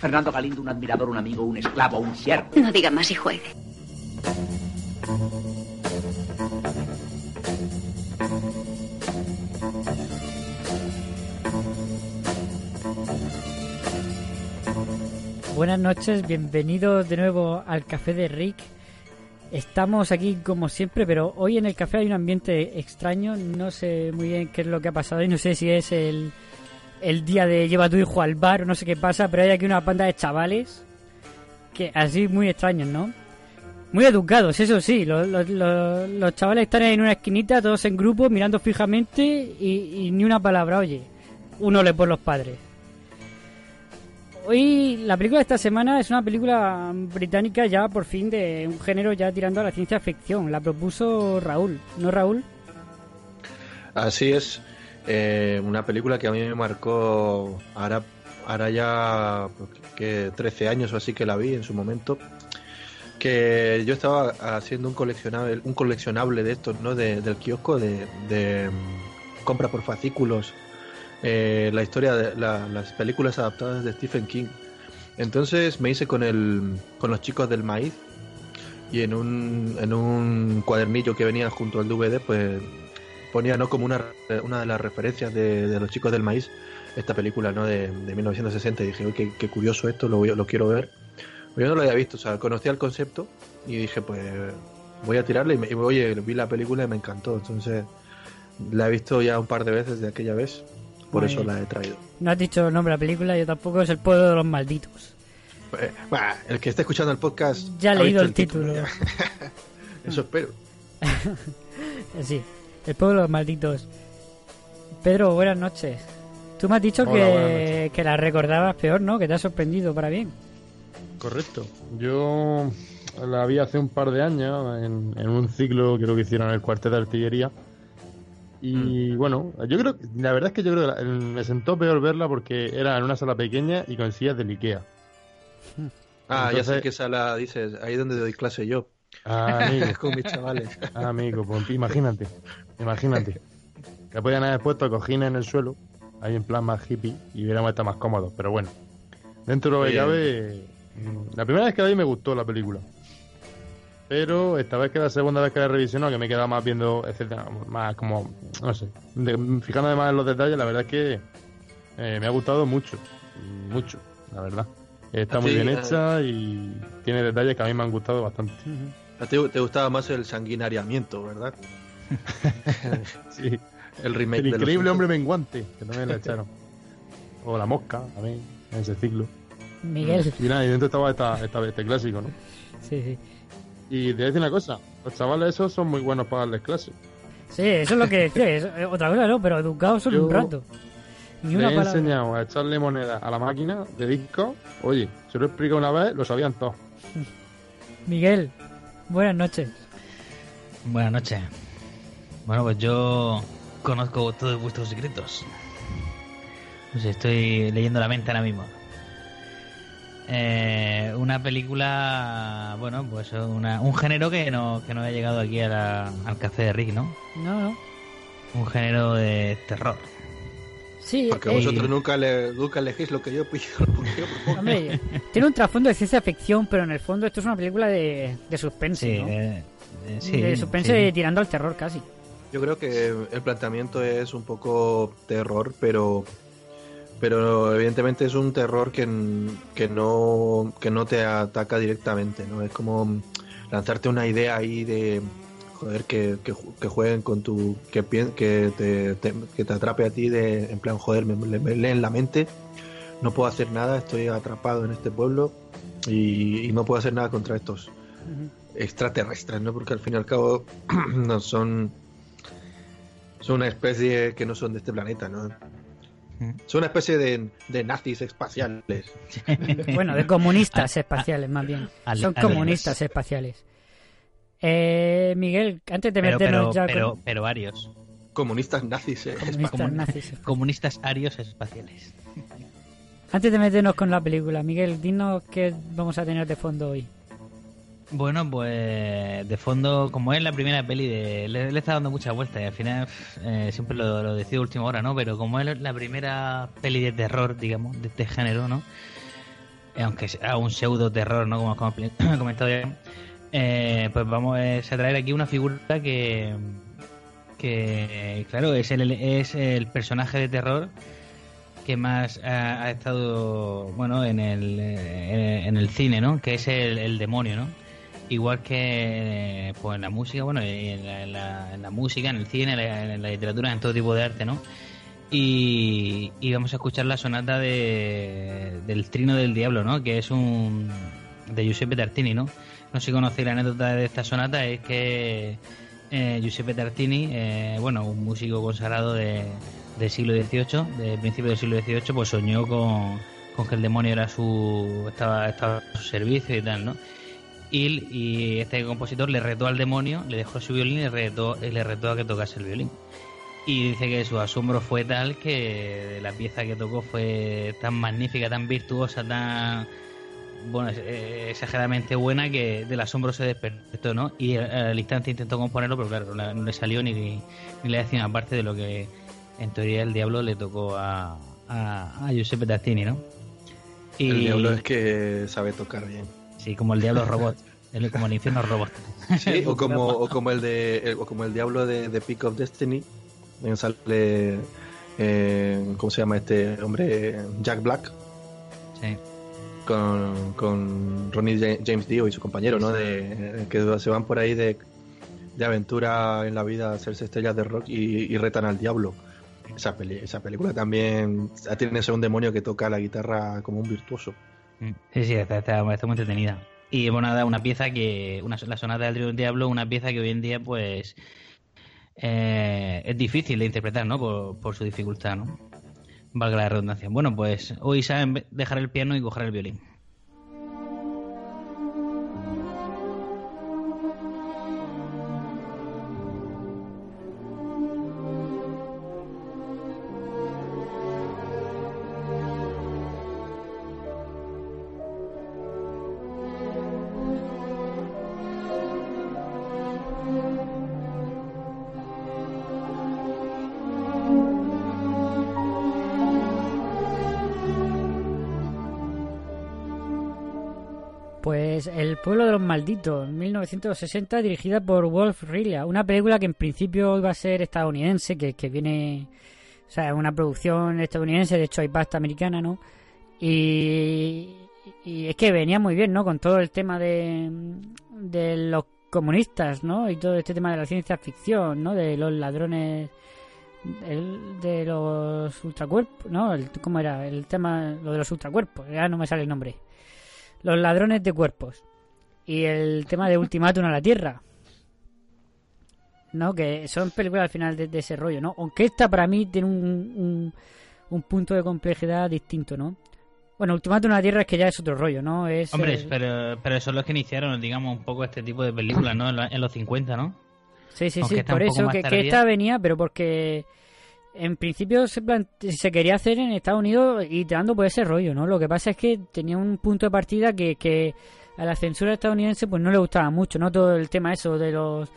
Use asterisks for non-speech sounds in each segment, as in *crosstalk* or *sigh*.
Fernando Galindo, un admirador, un amigo, un esclavo, un siervo. No diga más y juegue. Buenas noches, bienvenidos de nuevo al Café de Rick. Estamos aquí como siempre, pero hoy en el café hay un ambiente extraño. No sé muy bien qué es lo que ha pasado y no sé si es el, el día de lleva tu hijo al bar no sé qué pasa, pero hay aquí una banda de chavales que así muy extraños, ¿no? Muy educados, eso sí. Los, los- los- los chavales están en una esquinita, todos en grupo, mirando fijamente y, y ni una palabra, oye. Uno le por los padres. Hoy la película de esta semana es una película británica ya por fin de un género ya tirando a la ciencia ficción. La propuso Raúl, ¿no Raúl? Así es. Eh, una película que a mí me marcó ahora, ahora ya pues, que 13 años o así que la vi en su momento. Que yo estaba haciendo un coleccionable, un coleccionable de estos, ¿no? De- del kiosco de, mm, compra por fascículos. eh, la historia de la- las películas adaptadas de Stephen King. Entonces me hice con el con los chicos del maíz y en un, en un cuadernillo que venía junto al DVD, pues ponía no como una, una de las referencias de, de los chicos del maíz esta película no de, de 1960 y dije "Uy, qué, qué curioso esto lo, voy- lo quiero ver yo no lo había visto o sea conocía el concepto y dije pues voy a tirarle y, me, y oye vi la película y me encantó entonces la he visto ya un par de veces de aquella vez por Muy eso bien. la he traído No has dicho el nombre de la película, yo tampoco es el pueblo de los malditos. Eh, bah, el que esté escuchando el podcast Ya ha leído el título. ya. *laughs* eso espero Eh, *laughs* Sí, el pueblo de los malditos. Pedro, buenas noches. Tú me has dicho Hola, que, que la recordabas peor, ¿no? Que te ha sorprendido para bien. Correcto. Yo la vi hace un par de años en, en un ciclo, creo que hicieron en el cuartel de artillería. Y bueno, yo creo, la verdad es que yo creo que la- me sentó peor verla porque era en una sala pequeña y con sillas del Ikea. ah ya sé que sala dices ahí donde doy clase yo Ah, amigo, *laughs* con mis chavales ah, amigo, pues imagínate, imagínate. Le podían haber puesto cojines en el suelo, ahí en plan más hippie, y hubiéramos estado más cómodos, pero bueno. Dentro de lo cabe, mm, la primera vez que la vi me gustó la película. Pero esta vez que la segunda vez que la revisionó, que me he quedado más viendo, etcétera, más como, no sé, de- fijándome más en los detalles, la verdad es que eh, me ha gustado mucho, mucho, la verdad. Está muy bien eh. hecha y tiene detalles que a mí me han gustado bastante. Te gustaba más el sanguinariamiento, ¿verdad? *laughs* Sí. El remake El increíble hombre menguante, que también la echaron. *laughs* O la mosca, también, en ese ciclo. Miguel. Y nada, y dentro estaba esta, esta- este clásico, ¿no? Sí, sí. Y te voy a decir una cosa, los chavales esos son muy buenos para darles clases. Sí, eso es lo que *laughs* decía. es- eh, otra cosa, ¿no? Pero educados son Yo un rato. Ni una he palabra. enseñado a echarle moneda a la máquina de disco. Oye, se lo he explicado una vez, lo sabían todos. Miguel, buenas noches. Buenas noches. Bueno, pues yo conozco todos vuestros secretos. Estoy leyendo la mente ahora mismo. Eh, una película, bueno, pues una- un género que no, que no ha llegado aquí a la- al café de Rick, ¿no? No, no. Un género de terror. Sí, Porque eh, vosotros nunca, le, nunca elegís lo que yo pido. *laughs* Hombre, tiene un trasfondo de ciencia ficción, pero en el fondo esto es una película de, de suspense, Sí, ¿no? eh, eh, sí, de suspense sí. tirando al terror casi. Yo creo que el planteamiento es un poco terror, pero pero evidentemente es un terror que, que no que no te ataca directamente, ¿no? Es como lanzarte una idea ahí de joder que, que, ju- que jueguen con tu que que te, te- que te atrape a ti de en plan joder me, me- me leen la mente no puedo hacer nada estoy atrapado en este pueblo y, y no puedo hacer nada contra estos extraterrestres, ¿no? Porque al fin y al cabo *clears throat* no son son una especie que no son de este planeta, ¿no? Son una especie de, de nazis espaciales. *laughs* bueno, de comunistas *laughs* espaciales, más bien. Son comunistas espaciales. Eh, Miguel, antes de Pero, meternos pero, ya pero, con... pero arios. Comunistas nazis, eh. Comunistas Comun- nazis. *laughs* Comunistas arios espaciales. Antes de meternos con la película, Miguel, dinos qué vamos a tener de fondo hoy. Bueno, pues de fondo, como es la primera peli, de, le, le está dando muchas vueltas y al final eh, siempre lo, lo decido a última hora, ¿no? Pero como es la primera peli de terror, digamos, de este género, ¿no? Eh, aunque sea un pseudo terror, ¿no? Como hemos com- *coughs* comentado ya, eh, pues vamos eh, a traer aquí una figura que, que claro, es el, es el personaje de terror que más ha, ha estado bueno en el, eh, en el cine, ¿no? Que es el, demonio, ¿no? Igual que eh, pues en la música, bueno, en la música, en el cine, en la, en la literatura, en todo tipo de arte, ¿no? Y, y vamos a escuchar la sonata de, del Trino del Diablo, ¿no? Que es un de Giuseppe Tartini, ¿no? No sé si conocéis la anécdota de esta sonata, es que eh, Giuseppe Tartini, eh, bueno, un músico consagrado de, del siglo XVIII, del principio del siglo XVIII, pues soñó con, con que el demonio era su estaba, estaba a su servicio y tal, ¿no? Y, este compositor le retó al demonio, le dejó su violín y le retó, le retó a que tocase el violín. Y dice que su asombro fue tal que la pieza que tocó fue tan magnífica, tan virtuosa, tan bueno, eh, exageradamente buena que del asombro se despertó, ¿no? Y al- instante intentó componerlo, pero claro, no, no le salió ni, ni le decía parte de lo que en teoría el diablo le tocó a, a, a Giuseppe Tartini, ¿no? Y, El diablo es que sabe tocar bien. Sí, como el diablo robot, *laughs* el- como el infierno robot. Sí, o *laughs* como, o como el de el- o como el diablo de, de Peak of Destiny. Sale eh, ¿cómo se llama este hombre? Jack Black. Sí. Con, con Ronnie Ja- James Dio y su compañero, ¿no? De, que se van por ahí de, de aventura en la vida a hacerse estrellas de rock y, y retan al diablo. Esa, peli- esa película también tiene ese un demonio que toca la guitarra como un virtuoso. Sí, sí, está, está, está muy entretenida. Y bueno, nada, una pieza que, una, la sonata del Diablo, una pieza que hoy en día, pues, eh, es difícil de interpretar, ¿no? Por, por su dificultad, ¿no? Valga la redundancia. Bueno, pues hoy saben dejar el piano y coger el violín. Pueblo de los malditos, 1960, dirigida por Wolf Rilla, una película que en principio iba a ser estadounidense, que, que viene, o sea, una producción estadounidense, de hecho hay pasta americana, ¿no? Y, y es que venía muy bien, ¿no? Con todo el tema de, de los comunistas, ¿no? Y todo este tema de la ciencia ficción, ¿no? De los ladrones, el- de los ultracuerpos, ¿no? El- ¿Cómo era? El tema, lo de los ultracuerpos, ya no me sale el nombre. Los ladrones de cuerpos. Y el tema de Ultimátum a la Tierra. ¿No? Que son películas al final de, de ese rollo, ¿no? Aunque esta para mí tiene un, un, un punto de complejidad distinto, ¿no? Bueno, Ultimátum a la Tierra es que ya es otro rollo, ¿no? Es, Hombre, eh, pero, pero son los que iniciaron, digamos, un poco este tipo de películas, ¿no? En, la- en los 50, ¿no? Sí, sí, Aunque sí, por eso que, que esta venía, pero porque en principio se, se quería hacer en Estados Unidos y tirando por ese rollo, ¿no? Lo que pasa es que tenía un punto de partida que, que a la censura estadounidense pues no le gustaba mucho, ¿no? Todo el tema eso de los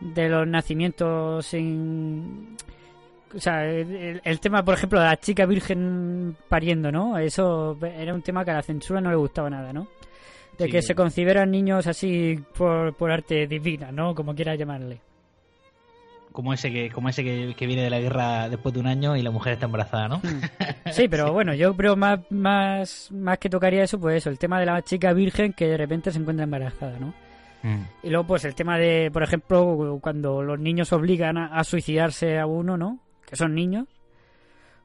de los nacimientos sin o sea, el, el tema, por ejemplo, de la chica virgen pariendo, ¿no? Eso era un tema que a la censura no le gustaba nada, ¿no? De Sí. que se concibieran niños así por, por arte divina, ¿no? Como quieras llamarle. Como ese que, como ese que, que viene de la guerra después de un año y la mujer está embarazada, ¿no? *laughs* Sí, pero bueno, yo creo más, más, más que tocaría eso, pues eso, el tema de la chica virgen que de repente se encuentra embarazada, ¿no? Mm. Y luego, pues el tema de, por ejemplo, cuando los niños obligan a, a suicidarse a uno, ¿no? Que son niños,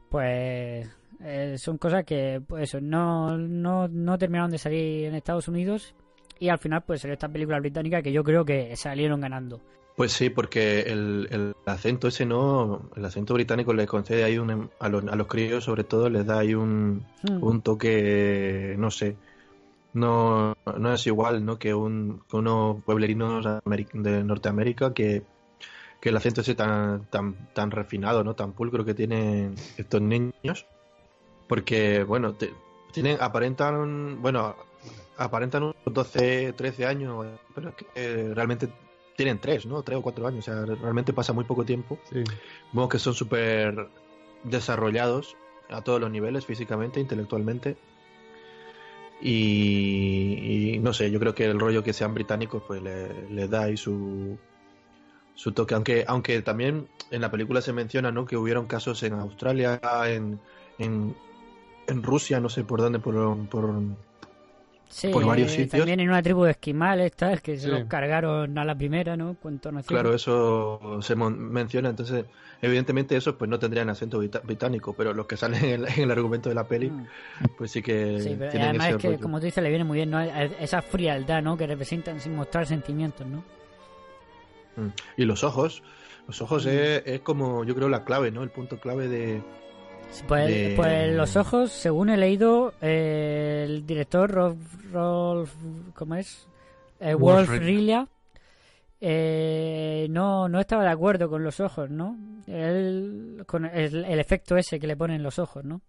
pues eh, son cosas que, pues eso, no, no, no terminaron de salir en Estados Unidos y al final, pues en esta película británica que yo creo que salieron ganando. Pues sí, porque el, el acento ese no, el acento británico le concede ahí un, a, los, a los críos sobre todo les da ahí un, Mm. un toque, no sé, no, no es igual ¿no? que, un, que unos pueblerinos de Norteamérica que, que el acento ese tan, tan, tan refinado, ¿no? tan pulcro que tienen estos niños. Porque, bueno, te- tienen, aparentan, bueno, aparentan unos 12, 13 años, pero es que eh, realmente tienen 3, ¿no? 3 o 4 años, o sea, realmente pasa muy poco tiempo. Sí. Vemos que son súper desarrollados a todos los niveles, físicamente, intelectualmente. Y, y no sé, yo creo que el rollo que sean británicos pues le, le da ahí su, su toque. Aunque, aunque también en la película se menciona ¿no? que hubieron casos en Australia, en, en, en Rusia, no sé por dónde, por, por, Sí, por varios sitios. también en una tribu de esquimales, tal, que se los cargaron a la primera, ¿no? Claro, eso se menciona, entonces evidentemente esos pues no tendrían acento británico, pero los que salen en el, en el argumento de la peli, pues sí que. Sí, pero tienen además ese es que, rollo. como tú dices, le viene muy bien, ¿no? Esa frialdad, ¿no? Que representan sin mostrar sentimientos, ¿no? Mm. Y los ojos, los ojos Mm. es, es como yo creo la clave, ¿no? El punto clave de... Pues, de- pues los ojos, según he leído, eh, el director Rolf, Rolf ¿cómo es? Eh, Wolf Wolf Ri- Rilia, eh, no, no estaba de acuerdo con los ojos, ¿no? Él, con el, el efecto ese que le ponen los ojos, ¿no?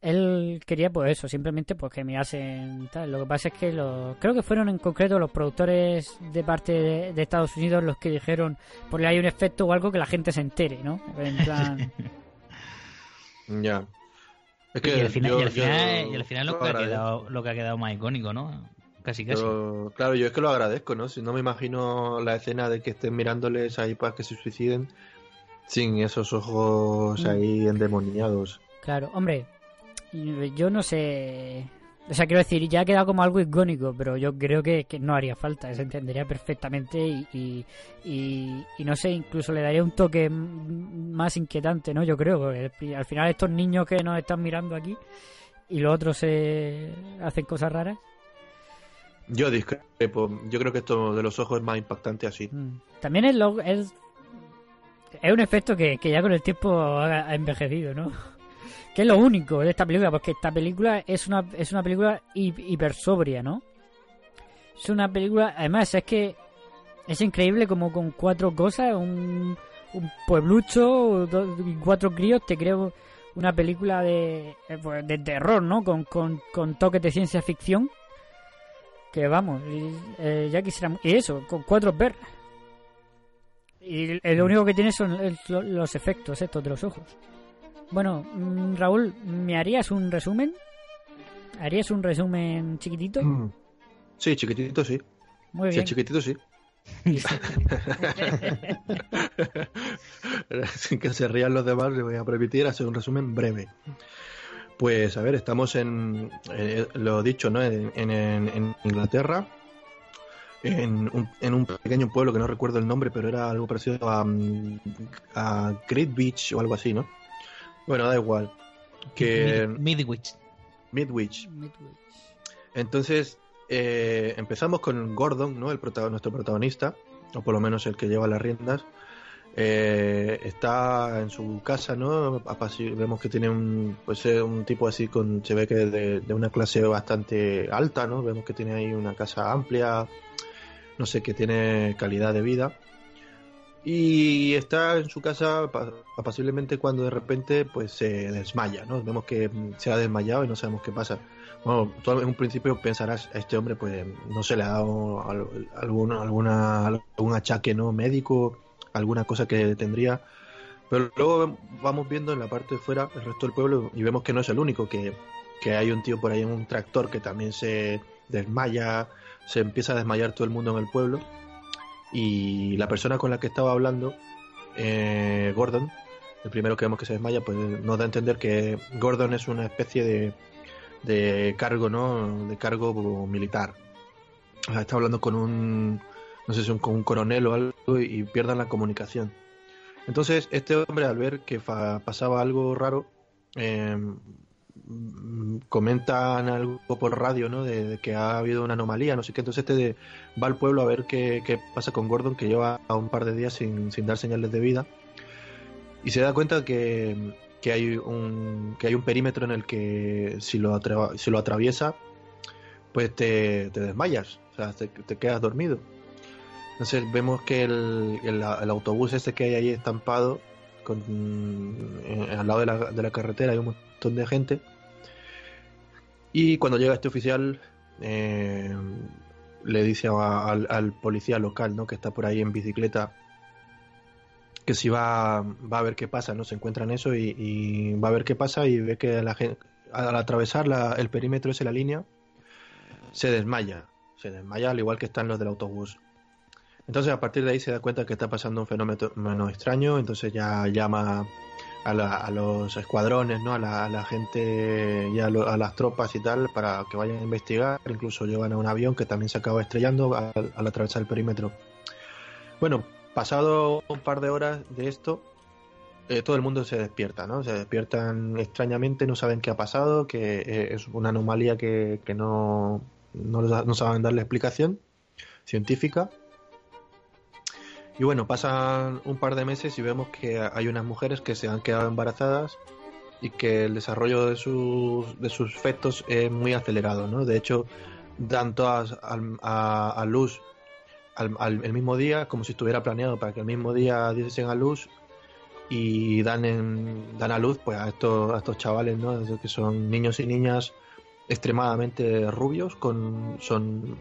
Él quería pues eso, simplemente pues que mirasen tal. Lo que pasa es que lo, creo que fueron en concreto los productores de parte de, de Estados Unidos los que dijeron, porque hay un efecto o algo que la gente se entere, ¿no? En plan... *laughs* Ya. Es y al final, yo- y al yo final, y al final lo, que ha quedado, lo que ha quedado más icónico, ¿no? Casi, casi. Yo- claro, yo es que lo agradezco, ¿no? Si no me imagino la escena de que estén mirándoles ahí para que se suiciden sin esos ojos Mm. ahí endemoniados. Claro, hombre, yo no sé. O sea, quiero decir, ya ha quedado como algo icónico, pero yo creo que, que no haría falta, se entendería perfectamente y, y, y- y no sé, incluso le daría un toque más inquietante, ¿no? Yo creo, porque al final estos niños que nos están mirando aquí y los otros se hacen cosas raras. Yo discrepo. Yo creo que esto de los ojos es más impactante así. Mm. También es, lo, es, es un efecto que, que ya con el tiempo ha envejecido, ¿no? Que es lo único de esta película, porque esta película es una, es una película hi- hiper sobria, ¿no? Es una película, además es que es increíble como con cuatro cosas, un, un pueblucho do- y cuatro críos, te creo una película de, eh, pues, de terror, ¿no? Con, con, con toques de ciencia ficción. Que vamos, eh, ya quisiéramos. Y eso, con cuatro perras. Y lo único que tiene son los efectos estos de los ojos. Bueno, mm, Raúl, ¿me harías un resumen? ¿Harías un resumen chiquitito? Mm. Sí, chiquitito sí. Muy Sí, bien. chiquitito sí. Sin *laughs* que se rían los demás, le voy a permitir hacer un resumen breve. Pues a ver, estamos en, eh, lo dicho, ¿no? En, en- en Inglaterra, en un, en un pequeño pueblo que no recuerdo el nombre, pero era algo parecido a, mm, a Great Beach o algo así, ¿no? Bueno, da igual. Que Mid- Midwich. Midwich. Entonces, eh, empezamos con Gordon, ¿no? El prota- nuestro protagonista, o por lo menos el que lleva las riendas. Eh, está en su casa, ¿no? Vemos que tiene un, pues, eh, un tipo así con, se ve que de, de una clase bastante alta, ¿no? Vemos que tiene ahí una casa amplia, no sé, que tiene calidad de vida. Y está en su casa pa- apaciblemente cuando de repente pues se desmaya, ¿no? Vemos que mm, se ha desmayado y no sabemos qué pasa. Bueno, tú en un principio pensarás, a este hombre pues no se le ha dado al- algún, alguna, algún achaque no médico, alguna cosa que tendría. Pero luego vamos viendo en la parte de fuera el resto del pueblo y vemos que no es el único, que, que hay un tío por ahí en un tractor que también se desmaya, se empieza a desmayar todo el mundo en el pueblo. Y la persona con la que estaba hablando, eh, Gordon, el primero que vemos que se desmaya, pues nos da a entender que Gordon es una especie de, de cargo, ¿no? De cargo militar. Está hablando con un, no sé si un, con un coronel o algo y pierdan la comunicación. Entonces, este hombre al ver que pasaba algo raro, eh, comentan algo por radio, ¿no? De, que ha habido una anomalía, no sé qué. Entonces este va al pueblo a ver qué, pasa con Gordon, que lleva un par de días sin, dar señales de vida. Y se da cuenta que, que hay un, que hay un perímetro en el que si lo, atra- pues te, desmayas, o sea, te, quedas dormido. Entonces vemos que el, el- autobús este que hay ahí estampado eh, al lado de la, de la carretera hay un de gente. Y cuando llega este oficial, eh, le dice al, policía local, ¿no? Que está por ahí en bicicleta, que si va, va a ver qué pasa, ¿no? Se encuentran eso y, y va a ver qué pasa y ve que la gente, al atravesar la- el perímetro ese, la línea, se desmaya. Se desmaya al igual que están los del autobús. Entonces a partir de ahí se da cuenta que está pasando un fenómeno fenómeno extraño, entonces ya llama a, la- a los escuadrones, ¿no? a, la, a la gente y a, lo- a las tropas y tal para que vayan a investigar, incluso llevan a un avión que también se acaba estrellando al, al atravesar el perímetro. Bueno, pasado un par de horas de esto, eh, todo el mundo se despierta, ¿no? Se despiertan extrañamente, no saben qué ha pasado, que eh, es una anomalía que, no, no, no saben darle explicación científica. Y bueno, pasan un par de meses y vemos que hay unas mujeres que se han quedado embarazadas y que el desarrollo de sus, de sus fetos es muy acelerado, ¿no? De hecho, dan todas al- a, a luz al, al- el mismo día, como si estuviera planeado para que el mismo día diesen a luz y dan, en, dan a luz pues a estos, a estos chavales, ¿no? Que son niños y niñas extremadamente rubios, con, son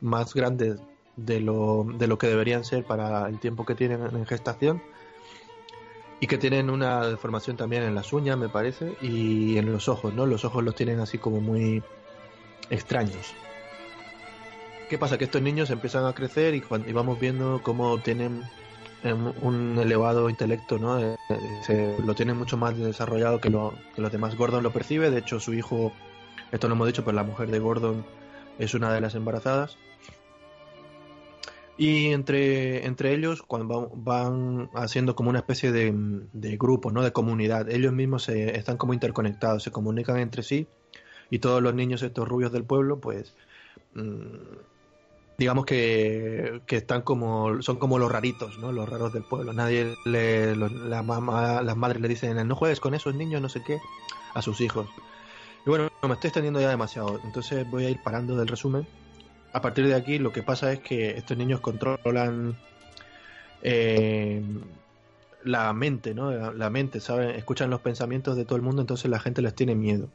más grandes de lo, de lo que deberían ser para el tiempo que tienen en gestación y que tienen una deformación también en las uñas, me parece, y en los ojos, ¿no? Los ojos los tienen así como muy extraños. ¿Qué pasa? Que estos niños empiezan a crecer y, vamos viendo cómo tienen em, un elevado intelecto, ¿no? Eh, eh, se- lo tienen mucho más desarrollado que, lo, que los demás. Gordon lo percibe, de hecho su hijo, esto lo hemos dicho, pero la mujer de Gordon es una de las embarazadas. Y entre, entre ellos, cuando van, haciendo como una especie de, de grupo, ¿no? De comunidad, ellos mismos se, están como interconectados, se comunican entre sí y todos los niños estos rubios del pueblo, pues mm, digamos que, que están como son como los raritos, ¿no? Los raros del pueblo. Nadie le la las madres le dicen no juegues con esos niños, no sé qué, a sus hijos. Y bueno, me estoy extendiendo ya demasiado, entonces voy a ir parando del resumen. A partir de aquí lo que pasa es que estos niños controlan eh, la mente, ¿no? La, mente, ¿saben? Escuchan los pensamientos de todo el mundo, entonces la gente les tiene miedo.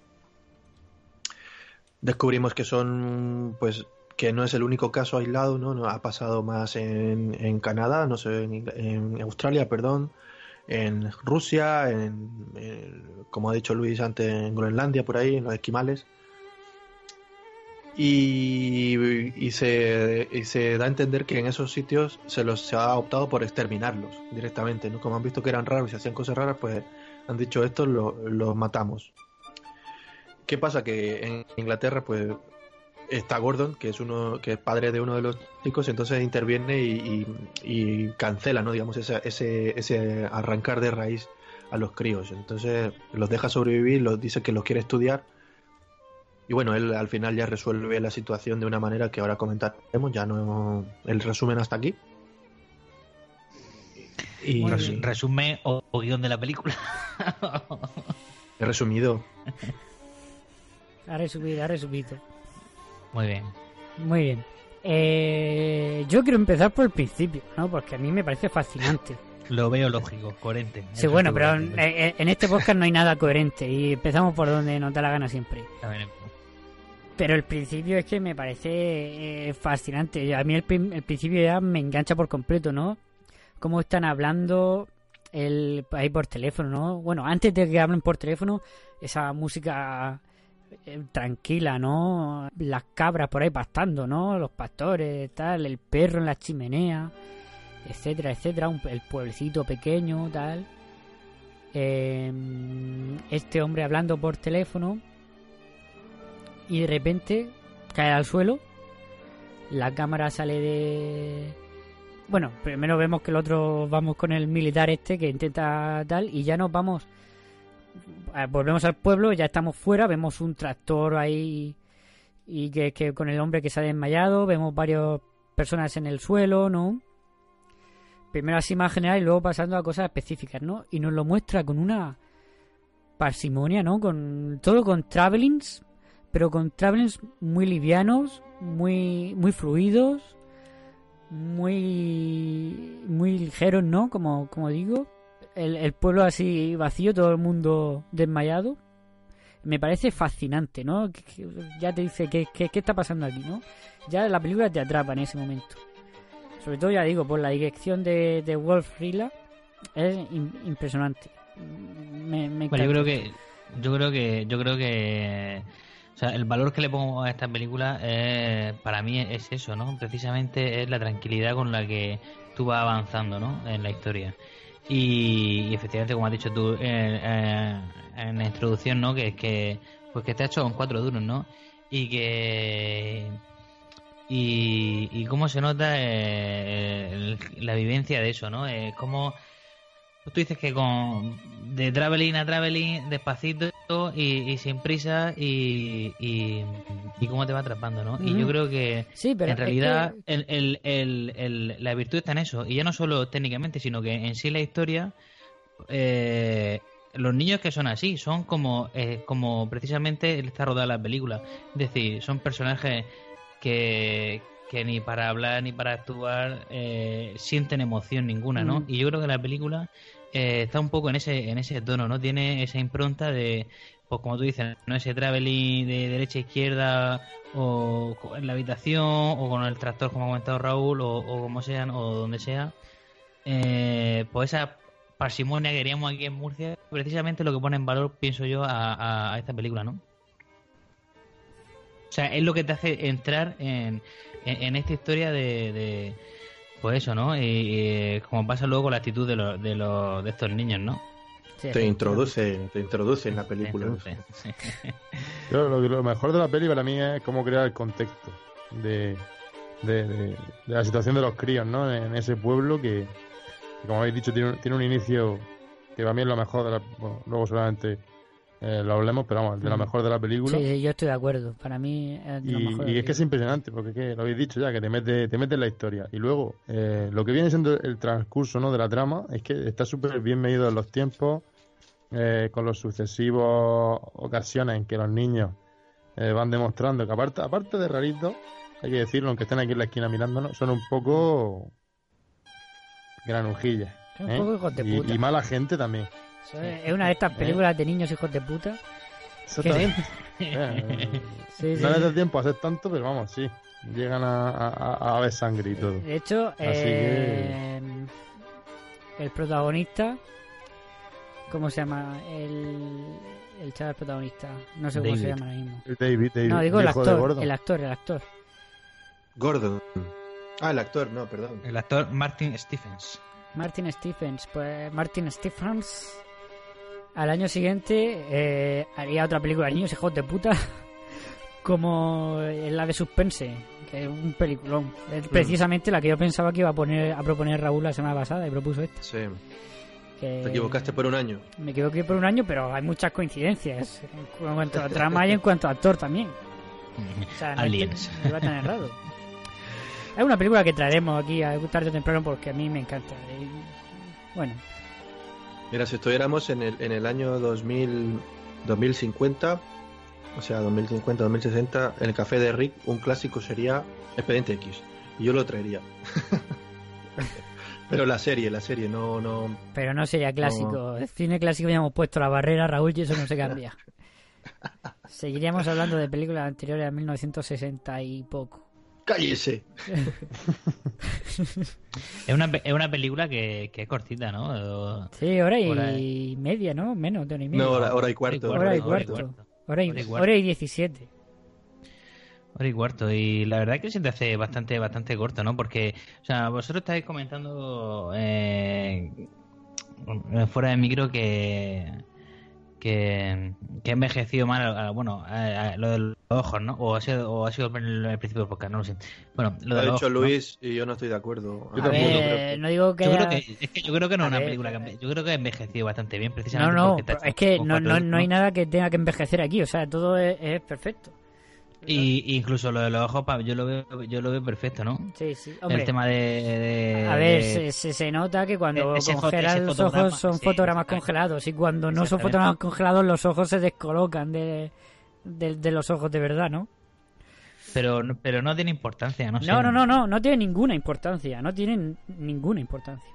Descubrimos que son, pues, que no es el único caso aislado, ¿no? Ha pasado más en, Canadá, no sé, en Australia, perdón, en Rusia, en, en- como ha dicho Luis antes, en Groenlandia, por ahí, en los esquimales. Y, se, y se da a entender que en esos sitios se los se ha optado por exterminarlos directamente, ¿no? Como han visto que eran raros y hacían cosas raras, pues han dicho esto, lo- los matamos. ¿Qué pasa? Que en Inglaterra, pues está Gordon, que es uno, que es padre de uno de los chicos, entonces interviene y- y cancela, ¿no? Digamos, ese, ese, ese arrancar de raíz a los críos. Entonces los deja sobrevivir, los dice que los quiere estudiar. Y bueno, él al final ya resuelve la situación de una manera que ahora comentaremos, ya no el resumen hasta aquí. Y Res- resumen o, o guion de la película. *laughs* he resumido. Ha resumido, ha resumido. Muy bien. Muy bien. Eh, yo quiero empezar por el principio, ¿no? Porque a mí me parece fascinante. *laughs* Lo veo lógico, coherente. Sí, Eso bueno, pero en, este podcast no hay nada coherente y empezamos por donde nos da la gana siempre. También- Pero el principio es que me parece eh, fascinante. A mí el, el principio ya me engancha por completo, ¿no? Cómo están hablando el, ahí por teléfono, ¿no? Bueno, antes de que hablen por teléfono, esa música eh, tranquila, ¿no? Las cabras por ahí pastando, ¿no? Los pastores, tal, el perro en la chimenea, etcétera, etcétera. Un- el pueblecito pequeño, tal. Eh, este hombre hablando por teléfono y de repente cae al suelo. La cámara sale de. Bueno, primero vemos que el otro vamos con el militar este que intenta tal y ya nos vamos eh, volvemos al pueblo, ya estamos fuera, vemos un tractor ahí y que, que con el hombre que se ha desmayado, vemos varias personas en el suelo, ¿no? Primero así más general y luego pasando a cosas específicas, ¿no? Y nos lo muestra con una parsimonia, ¿no? Con todo con travelings, pero con travelings muy livianos, muy muy fluidos, muy muy ligeros, ¿no? Como como digo, el, el pueblo así vacío, todo el mundo desmayado. Me parece fascinante, ¿no? Que- que ya te dice qué, qué está pasando aquí, ¿no? Ya la película te atrapa en ese momento. Sobre todo, ya digo, por la dirección de, de Wolf Rila es im- impresionante. Me, me Bueno, yo creo que, yo creo que, yo creo que, o sea, el valor que le pongo a esta película para mí es eso, ¿no? Precisamente es la tranquilidad con la que tú vas avanzando, ¿no? En la historia. Y, efectivamente, como has dicho tú eh, eh, en la introducción, ¿no? Que, que, pues que está hecho con cuatro duros, ¿no? Y que y, y cómo se nota eh, la vivencia de eso, ¿no? Cómo tú dices que con de traveling a traveling despacito y, y sin prisa y, y, y cómo te va atrapando, ¿no? Y yo creo que Sí, pero en realidad que- el, el, el, el- la virtud está en eso y ya no solo técnicamente sino que en sí la historia eh, los niños que son así son como eh, como precisamente está rodada la película es decir son personajes que, que ni para hablar ni para actuar eh, sienten emoción ninguna no Mm. y yo creo que la película eh, está un poco en ese en ese tono no tiene esa impronta de pues como tú dices no ese traveling de derecha a izquierda o en la habitación o con el tractor como ha comentado Raúl o, como sean o donde sea. Eh, pues esa parsimonia que queríamos aquí en Murcia precisamente lo que pone en valor pienso yo a, esta película no o sea es lo que te hace entrar en, en, esta historia de pues eso no y, y como pasa luego con la actitud de los de los de estos niños no Sí, Te introduce, te introduce en la película. Introduce, sí. *laughs* Yo, lo, lo mejor de la peli para mí es cómo crear el contexto de, de, de- de la situación de los críos, ¿no? En, ese pueblo que, que, como habéis dicho, tiene, un- tiene un inicio que para mí es lo mejor de la... bueno, luego solamente eh, lo hablemos, pero vamos, de lo Ujú. mejor de la película. Sí, yo estoy de acuerdo. Para mí es de lo Y, mejor de y es que es impresionante, porque que lo habéis dicho ya, que te mete, te mete en la historia. Y luego, eh, lo que viene siendo el transcurso ¿no? de la trama es que está súper bien medido en los tiempos, eh, con los sucesivos ocasiones en que los niños eh, van demostrando que aparte, aparte de raritos, hay que decirlo, aunque estén aquí en la esquina mirándonos, son un poco granujillas. Un ¿eh? poco hijos de Y- puta. y mala gente también. Eso es es una de estas ¿Eh? películas de niños hijos de puta. Exactamente. Eh, *laughs* Sí, sí. No les da tiempo a hacer tanto, pero vamos, sí. Llegan a, a- a ver sangre y todo. De hecho, Así eh, el protagonista, ¿cómo se llama? El, el chaval protagonista. No sé cómo se llama ahora mismo. El David, David, No, digo el actor, el actor, el actor. Gordon. Ah, el actor, no, perdón. el actor Martin Stephens Martin Stephens. Pues Martin Stephens al año siguiente eh, haría otra película de niños hijos de puta *laughs* como la de Suspense, que es un peliculón. Es precisamente la que yo pensaba que iba a poner a proponer Raúl la semana pasada y propuso esta. Sí. que- Te equivocaste por un año. Me equivoqué por un año, pero hay muchas coincidencias en cuanto a trama y en cuanto a actor también. O sea, no Aliens. iba tan errado. Es una película que traeremos aquí a tarde o temprano porque a mí me encanta. Y, bueno, Mira, si estuviéramos en el, en el año 2000, 2050, o sea, 2050, 2060, en el café de Rick, un clásico sería Expediente X. Y yo lo traería. *laughs* Pero la serie, la serie, no, no. pero no sería clásico. El cine clásico ya hemos puesto la barrera, Raúl, y eso no se cambia. *laughs* Seguiríamos hablando de películas anteriores a 1960 y poco. ¡Cállese! es una, es una película que, que es cortita no O- Sí, hora y Hora media, ¿no? Menos de hora y media. No, hora, hora y cuarto. Hora y cuarto. Hora y, Hora y cuarto. hora y 17. Hora y cuarto, y la verdad es que se te hace bastante, bastante corto, ¿no? Porque, o sea, vosotros estáis comentando eh, fuera de micro que, que, que ha envejecido mal, a- bueno, a- a lo de los ojos, ¿no? O ha sido, o ha sido el, el principio del podcast, no lo sé. Bueno, lo Lo de ha los dicho ojos, ¿no? Luis y yo no estoy de acuerdo. Ver, no digo que... Yo creo que, es que yo creo que no es una ver, película que yo creo que ha envejecido bastante bien No, precisamente no, porque está es que no, no, no hay nada que tenga que envejecer aquí, o sea, todo es, es perfecto. Y incluso lo de los ojos, yo lo veo, yo lo veo perfecto, ¿no? Sí, sí. Hombre, el tema de, de- A ver, de- se, se, nota que cuando congelan ese los ojos son sí, fotogramas congelados y cuando no son fotogramas congelados los ojos se descolocan de, de, de los ojos de verdad, ¿no? pero, no- pero no tiene importancia, no sé. No, no, no, no, no tiene ninguna importancia, no tienen ninguna importancia.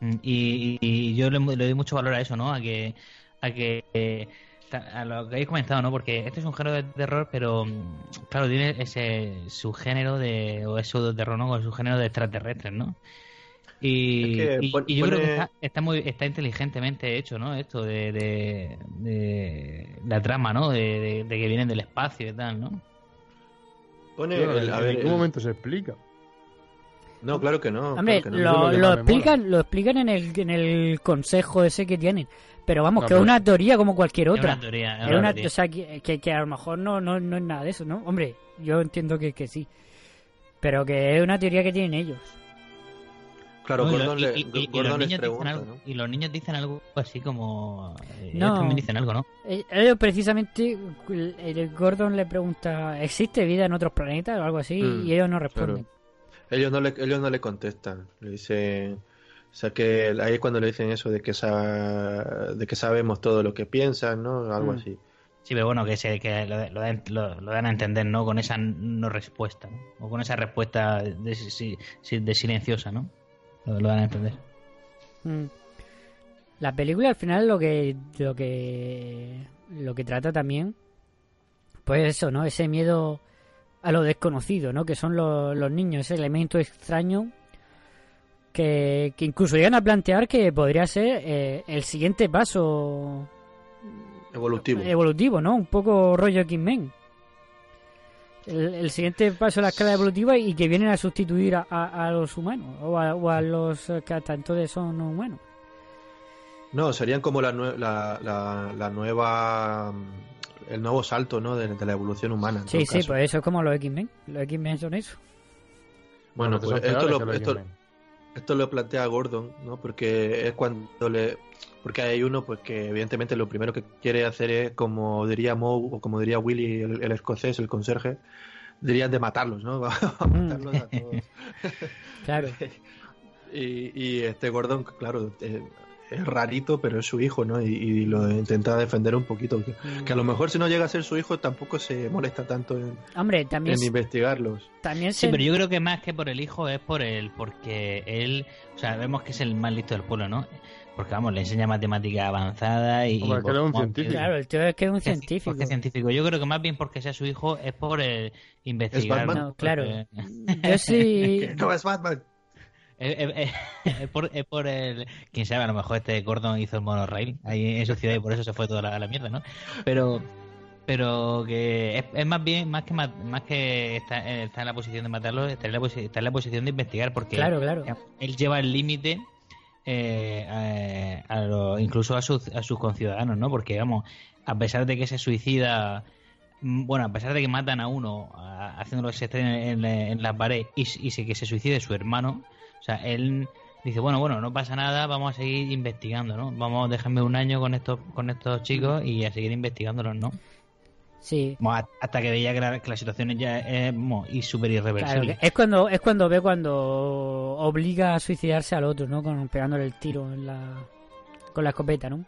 Mm, Y, y yo le, le doy mucho valor a eso, ¿no? A que, a que eh, a lo que habéis comentado, ¿no? Porque este es un género de terror, pero mm, claro, tiene ese subgénero de o eso de terror, ¿no? O su género de extraterrestres, ¿no? Y, Es que y- pon- y yo creo que está, está muy está inteligentemente hecho, ¿no? Esto de, de, de la trama, ¿no? De, de- de que vienen del espacio y tal, ¿no? Pone, Claro, el- a ¿En ver, qué el- momento se explica? No, claro que no. Hombre, claro que no. lo, lo que lo explican, lo explican en el, en el consejo ese que tienen, pero vamos, No, que es una teoría como cualquier Es otra. una teoría, es Es una una- teoría. o sea, que, que, que a lo mejor no, no, no es nada de eso, ¿no? Hombre, yo entiendo que, que sí. Pero que es una teoría que tienen ellos. Claro, No, Gordon, y- le, y- y- y Gordon los les niños pregunta, dicen algo, ¿no? y los niños dicen algo así como eh, No. ellos también dicen algo, ¿no? Eh, Ellos precisamente, el, el Gordon le pregunta, ¿existe vida en otros planetas o algo así? Mm, y ellos no responden. Ellos no le, ellos no le contestan. Le dice, o sea que ahí es cuando le dicen eso de que sa- de que sabemos todo lo que piensan, ¿no? Algo Mm. así. Sí, pero bueno, que, se, que lo, lo dan, lo- lo dan a entender, ¿no? Con esa no respuesta, ¿no? O con esa respuesta de, de silenciosa, ¿no? Lo, lo dan a entender. Mm. La película al final lo que lo que lo que trata también pues eso, ¿no? Ese miedo a lo desconocido, ¿no? Que son los niños, ese elemento extraño que, que incluso llegan a plantear que podría ser eh, el siguiente paso Evolutivo. evolutivo, ¿no? Un poco rollo Kingman. El, el siguiente paso de la escala evolutiva y que vienen a sustituir a, a- a los humanos o a, o a los eh, que hasta entonces son no humanos. No, serían como la, la, la, la nueva el nuevo salto, ¿no? De, de la evolución humana. en Sí, sí, caso. pues eso es como los X-Men. Los X-Men son eso. Bueno, Bueno, pues esto lo, esto, X-Men. Esto lo plantea Gordon, ¿no? Porque es cuando le... Porque hay uno pues que evidentemente lo primero que quiere hacer es, como diría Moe o como diría Willy, el, el escocés, el conserje, dirían de matarlos, ¿no? a *laughs* matarlos a todos. *laughs* Claro. *laughs* Y, y este Gordon, claro, eh, es rarito, pero es su hijo, ¿no? Y, y lo intenta defender un poquito. Que, que a lo mejor si no llega a ser su hijo tampoco se molesta tanto en, Hombre, también, en investigarlos. también Sí, pero yo creo que más que por el hijo es por él, porque él, o sea, vemos que es el más listo del pueblo, ¿no? Porque vamos, le enseña matemática avanzada y... Hombre, que un científico. Claro, el tío es que es un científico. porque es científico. Yo creo que más bien porque sea su hijo es por el investigar. Batman? No, claro. Porque- Yo sí... *laughs* No es Batman. Es, es- es- es por, es por el. Quién sabe, a lo mejor este Gordon hizo el monorail ahí en su ciudad y por eso se fue toda la, la mierda, ¿no? Pero. Pero que es, es más bien, más que más que está, está en la posición de matarlo, está en, la está en la posición de investigar, porque Claro, claro. él lleva el límite eh, a, a lo- incluso a sus, a sus conciudadanos, ¿no? Porque, vamos, a pesar de que se suicida, mm, bueno, a pesar de que matan a uno a- haciéndolo que se estrene en, en la pared y, y se- que se suicide su hermano, o sea, él dice, bueno, bueno, no pasa nada, vamos a seguir investigando, ¿no? Vamos a dejarme un año con estos, con estos chicos y a seguir investigándolos, ¿no? Sí. Hasta que veía que la, que la situación ya es y súper irreversible. es cuando es cuando ve cuando obliga a suicidarse al otro, ¿no? Con pegándole el tiro en la con la escopeta, ¿no?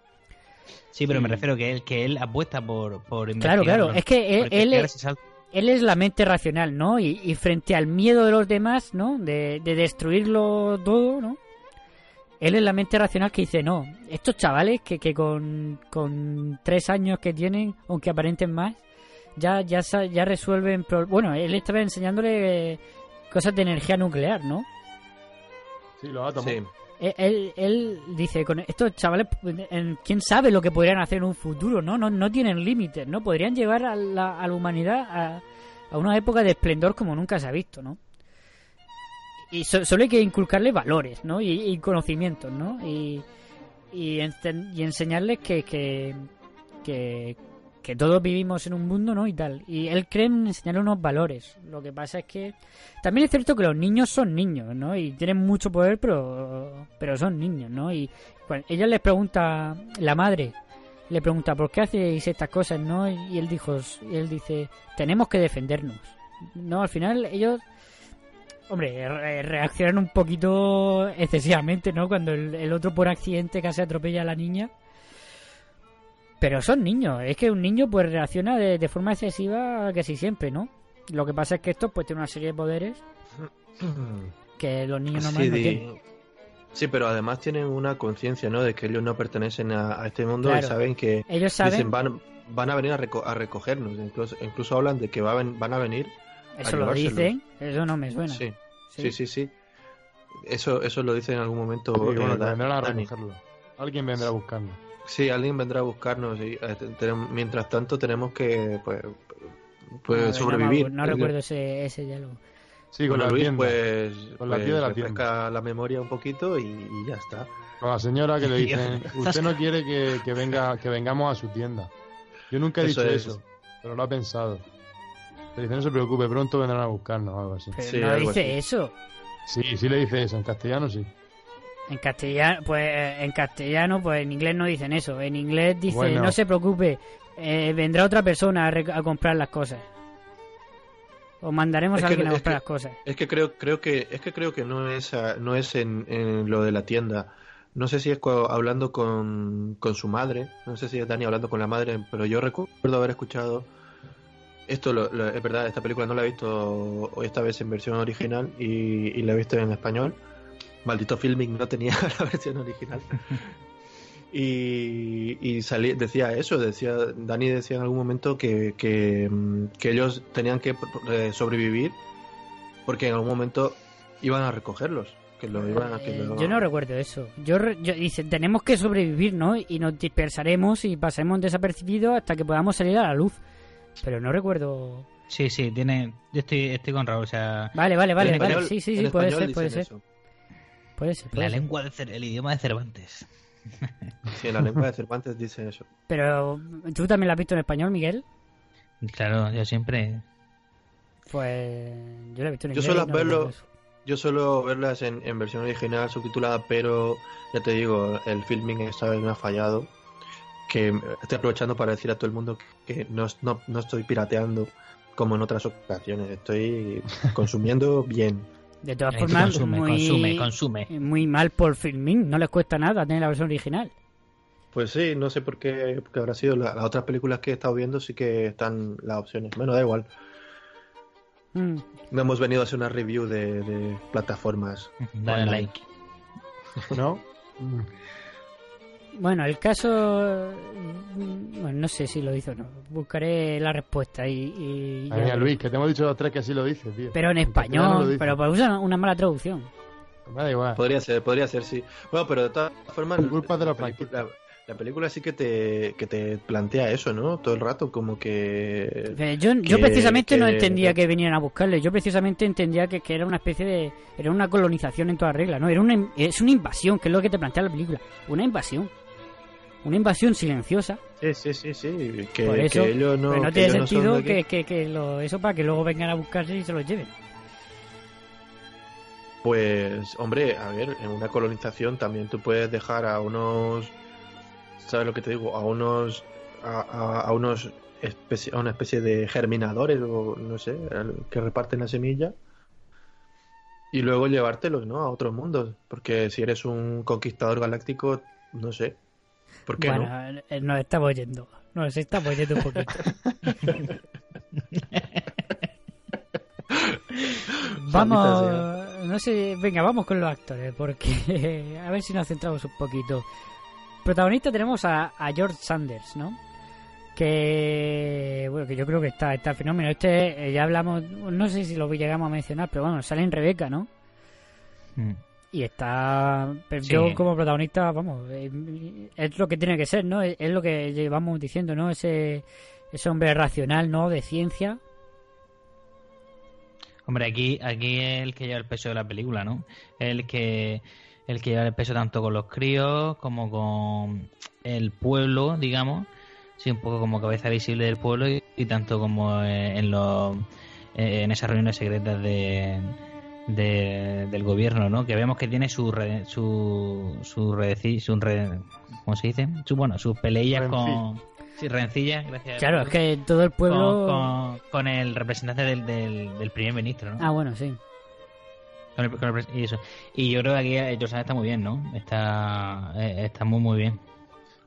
Sí, pero me refiero que él, que él apuesta por, por Claro, claro. Es que él, es. Él es la mente racional, ¿no? Y, y frente al miedo de los demás, ¿no? De, de destruirlo todo, ¿no? Él es la mente racional que dice, no, estos chavales que, que con, con tres años que tienen, aunque aparenten más, ya, ya, ya resuelven... pro- Bueno, él estaba enseñándole eh, cosas de energía nuclear, ¿no? Sí, los átomos. Sí. Él, él, él dice, con estos chavales, quién sabe lo que podrían hacer en un futuro, ¿no? No, no tienen límites, ¿no? Podrían llevar a la, a la humanidad a, a una época de esplendor como nunca se ha visto, ¿no? Y so- solo hay que inculcarle valores, ¿no? Y, y conocimientos, ¿no? Y, y, y enseñarles que, que, que, que todos vivimos en un mundo, ¿no? Y tal. Y él cree en enseñarle unos valores. Lo que pasa es que también es cierto que los niños son niños, ¿no? Y tienen mucho poder, pero, pero son niños, ¿no? Y ella les pregunta, la madre le pregunta, ¿por qué hacéis estas cosas, no? Y él dijo, y él dice, tenemos que defendernos. No, al final ellos Hombre, re- reaccionan un poquito excesivamente, ¿no? Cuando el, el otro por accidente casi atropella a la niña. Pero son niños. Es que un niño pues reacciona de, de forma excesiva casi siempre, ¿no? Lo que pasa es que estos pues tienen una serie de poderes *clears throat* que los niños Sí, no tienen. sí, pero además tienen una conciencia, ¿no? De que ellos no pertenecen a, a este mundo y saben que Ellos saben- dicen, van, van a venir a, reco- a recogernos. Incluso, incluso hablan de que va a ven- van a venir. a Eso lo dicen, eso no me suena. Sí, Sí. sí, sí, sí. Eso, eso lo dice en algún momento. Sí, bueno, eh, vendrán a recogerlo. Alguien vendrá a buscarlo. Sí, alguien vendrá a buscarnos y eh, mientras tanto tenemos que pues, pues no sobrevivir. No, recuerdo ese, ese diálogo. Sí, con la Luis, tienda. pues, Con la pues, tía de la la memoria un poquito y, y ya está. Con la señora que le *laughs* dicen, usted no quiere que, que venga, que vengamos a su tienda. Yo nunca he Eso dicho es. eso, pero lo ha pensado. Le dice, no se preocupe, pronto vendrán a buscarnos o algo así. Pero no dice eso. Sí, sí le dice eso, en castellano sí. En castellano, pues eh, en castellano, pues en inglés no dicen eso. En inglés dice, Bueno. no se preocupe, eh, vendrá otra persona a, a comprar las cosas. O mandaremos Es a alguien a comprar que- las cosas. Es que creo, creo que, es que creo que no es, ah, no es en, en lo de la tienda. No sé si es hablando con, con su madre, no sé si es Dani hablando con la madre, pero yo recuerdo haber escuchado esto, lo- lo- es verdad, esta película no la he visto esta vez en versión original y, y la he visto en español. Maldito filming no tenía *laughs* la versión original. *laughs* Y, y salí- decía eso, decía Dani decía en algún momento que, que, mm, que ellos tenían que eh, sobrevivir porque en algún momento iban a recogerlos. Que lo iban a, que lo- Yo no recuerdo eso. Yo, re- yo dice, tenemos que sobrevivir, ¿no? Y nos dispersaremos y pasaremos desapercibidos hasta que podamos salir a la luz. Pero no recuerdo. Sí, sí, tiene. Yo estoy, estoy con Raúl, o sea. Vale, vale, vale, en vale. español- Sí, sí, sí, puede español ser, puede ser. eso. Puede ser, puede La ser. lengua de Cer- el idioma de Cervantes. *laughs* Sí, en la lengua de Cervantes dice eso. Pero, ¿tú también la has visto en español, Miguel? Claro, yo siempre. Pues yo la he visto en Yo inglés. suelo no verlo, yo suelo verlas en, en versión original subtitulada, pero ya te digo, el filming esta vez me ha fallado. Que estoy aprovechando para decir a todo el mundo que no, no, no estoy pirateando como en otras ocasiones, estoy consumiendo bien. De todas Eh, formas, consume, muy, consume, consume. muy mal por filming. No les cuesta nada tener la versión original. Pues sí, no sé por qué, porque habrá sido la- las otras películas que he estado viendo, sí que están las opciones. Bueno, da igual. Mm. No hemos venido a hacer una review de, de plataformas. Dale online. like. ¿No? *laughs* Bueno, el caso. mm, Bueno, no sé si lo hizo o no. Buscaré la respuesta y. y ya Ay, mira, veré. Luis, que te hemos dicho los tres que así lo dices, tío. Pero en español. dice. Pero pues usa una mala traducción. Me da igual. Podría ser, podría ser, sí. Bueno, pero de todas formas, Culpa de la, película, la película sí que te, que te plantea eso, ¿no? Todo el rato, como que... Eh, Yo, yo que- precisamente no entendía que vinieran a buscarle. Yo precisamente entendía que, que era una especie de. Era una colonización en toda regla, ¿no? Era una, es una invasión, que es lo que te plantea la película. Una invasión. Una invasión silenciosa. Sí, sí, sí, sí. Que, Por eso, que ellos no, pero no tiene no sentido que, que, que lo, eso para que luego vengan a buscarse y se los lleven. Pues, hombre, a ver, en una colonización también tú puedes dejar a unos... ¿Sabes lo que te digo? A unos... A, a- a unos especie, a una especie de germinadores o no sé, que reparten la semilla y luego llevártelos, ¿no? A otros mundos. Porque si eres un conquistador galáctico, no sé. ¿Por qué bueno, no? eh, nos estamos yendo. Nos estamos yendo un poquito. *laughs* vamos, no sé, venga, vamos con los actores, porque *laughs* a ver si nos centramos un poquito. Protagonista tenemos a, a George Sanders, ¿no? Que, bueno, que yo creo que está, está fenómeno. Este, eh, ya hablamos, no sé si lo llegamos a mencionar, pero bueno, sale en Rebeca, ¿no? Mm. Y está. Sí. yo, como protagonista, vamos, eh, es lo que tiene que ser, ¿no? Es, lo que llevamos diciendo, ¿no? Ese, ese hombre racional, ¿no? De ciencia. Hombre, aquí, aquí es el que lleva el peso de la película, ¿no? El que el que lleva el peso tanto con los críos como con el pueblo, digamos, sí, un poco como cabeza visible del pueblo y, y tanto como eh, en los eh, en esas reuniones secretas de, de- del gobierno, ¿no? Que vemos que tiene su re- su su, redeci- su re- ¿cómo se dice? Su, bueno, sus peleillas con sí, rencillas, gracias. Claro, es que todo el pueblo... con, con, con el representante del, del, del primer ministro, ¿no? Ah, bueno, sí. Con el- con el pres- y eso. Y yo creo que aquí Josana está muy bien, ¿no? Está, eh, está muy, muy bien.